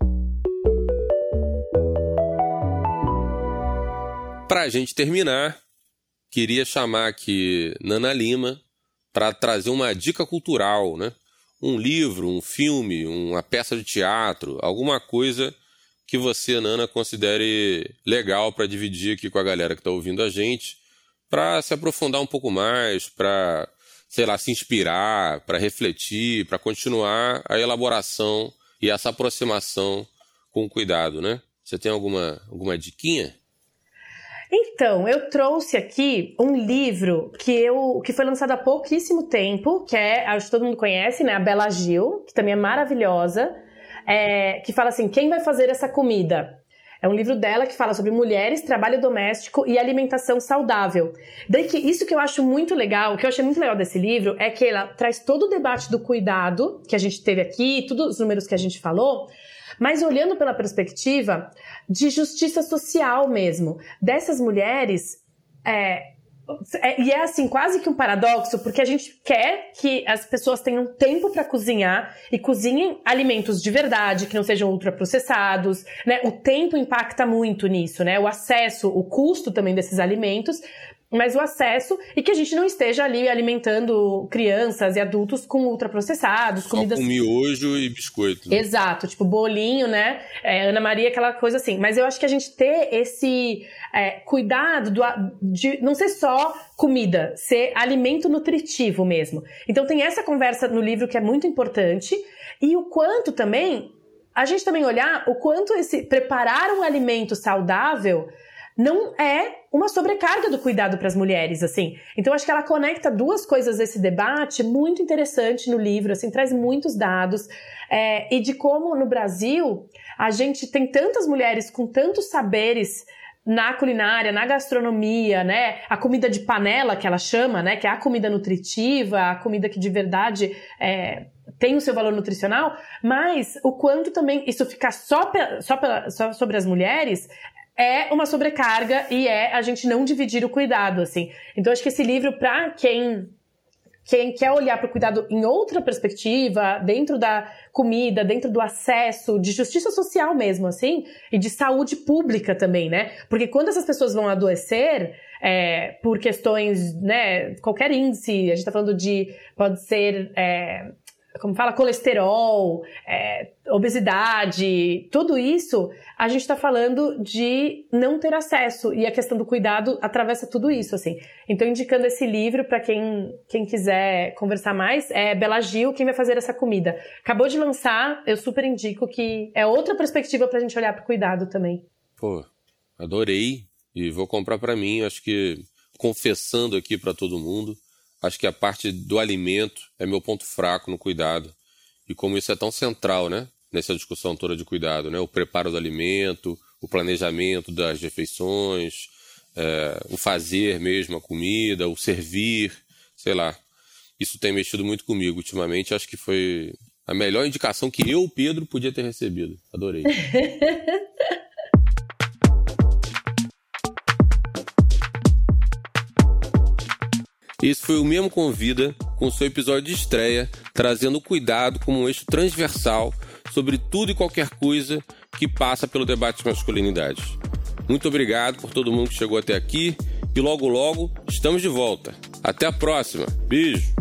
Para a gente terminar, queria chamar aqui Nana Lima para trazer uma dica cultural, né? Um livro, um filme, uma peça de teatro, alguma coisa que você, Nana, considere legal para dividir aqui com a galera que está ouvindo a gente, para se aprofundar um pouco mais, para, sei lá, se inspirar, para refletir, para continuar a elaboração e essa aproximação com cuidado, né? Você tem alguma, alguma diquinha? Então, eu trouxe aqui um livro que eu que foi lançado há pouquíssimo tempo, que é, acho que todo mundo conhece, né, a Bela Gil, que também é maravilhosa é, que fala assim: quem vai fazer essa comida? É um livro dela que fala sobre mulheres, trabalho doméstico e alimentação saudável. Daí que isso que eu acho muito legal, o que eu achei muito legal desse livro é que ela traz todo o debate do cuidado que a gente teve aqui, todos os números que a gente falou, mas olhando pela perspectiva de justiça social mesmo, dessas mulheres é, é, e é assim, quase que um paradoxo, porque a gente quer que as pessoas tenham tempo para cozinhar e cozinhem alimentos de verdade, que não sejam ultraprocessados, né? O tempo impacta muito nisso, né? O acesso, o custo também desses alimentos, mas o acesso e que a gente não esteja ali alimentando crianças e adultos com ultraprocessados, comidas. Com miojo e biscoito. Né? Exato, tipo bolinho, né? É, Ana Maria, aquela coisa assim. Mas eu acho que a gente ter esse é, cuidado do, de não ser só comida, ser alimento nutritivo mesmo. Então tem essa conversa no livro que é muito importante e o quanto também a gente também olhar o quanto esse preparar um alimento saudável não é uma sobrecarga do cuidado para as mulheres, assim. Então acho que ela conecta duas coisas desse debate muito interessante no livro, assim, traz muitos dados é, e de como no Brasil a gente tem tantas mulheres com tantos saberes na culinária, na gastronomia, né? A comida de panela que ela chama, né? Que é a comida nutritiva, a comida que de verdade é, tem o seu valor nutricional, mas o quanto também isso ficar só, só, só sobre as mulheres é uma sobrecarga e é a gente não dividir o cuidado, assim. Então, acho que esse livro, para quem quem quer olhar para o cuidado em outra perspectiva, dentro da comida, dentro do acesso, de justiça social mesmo, assim, e de saúde pública também, né? Porque quando essas pessoas vão adoecer, é, por questões, né, qualquer índice, a gente está falando de, pode ser é, como fala, colesterol, é, obesidade, tudo isso, a gente está falando de não ter acesso. E a questão do cuidado atravessa tudo isso, assim. Então, indicando esse livro para quem, quem quiser conversar mais, é Bela Gil, quem vai fazer essa comida. Acabou de lançar, eu super indico que é outra perspectiva para a gente olhar para o cuidado também. Pô, adorei e vou comprar para mim. Acho que confessando aqui para todo mundo, acho que a parte do alimento é meu ponto fraco no cuidado. E como isso é tão central, né? Nessa discussão toda de cuidado, né? O preparo do alimento, o planejamento das refeições, é, o fazer mesmo a comida, o servir, sei lá. Isso tem mexido muito comigo ultimamente. Acho que foi A melhor indicação que eu, Pedro, podia ter recebido. Adorei. Esse foi o mesmo Convida, com seu episódio de estreia, trazendo cuidado como um eixo transversal sobre tudo e qualquer coisa que passa pelo debate de masculinidade. Muito obrigado por todo mundo que chegou até aqui e logo logo estamos de volta. Até a próxima. Beijo!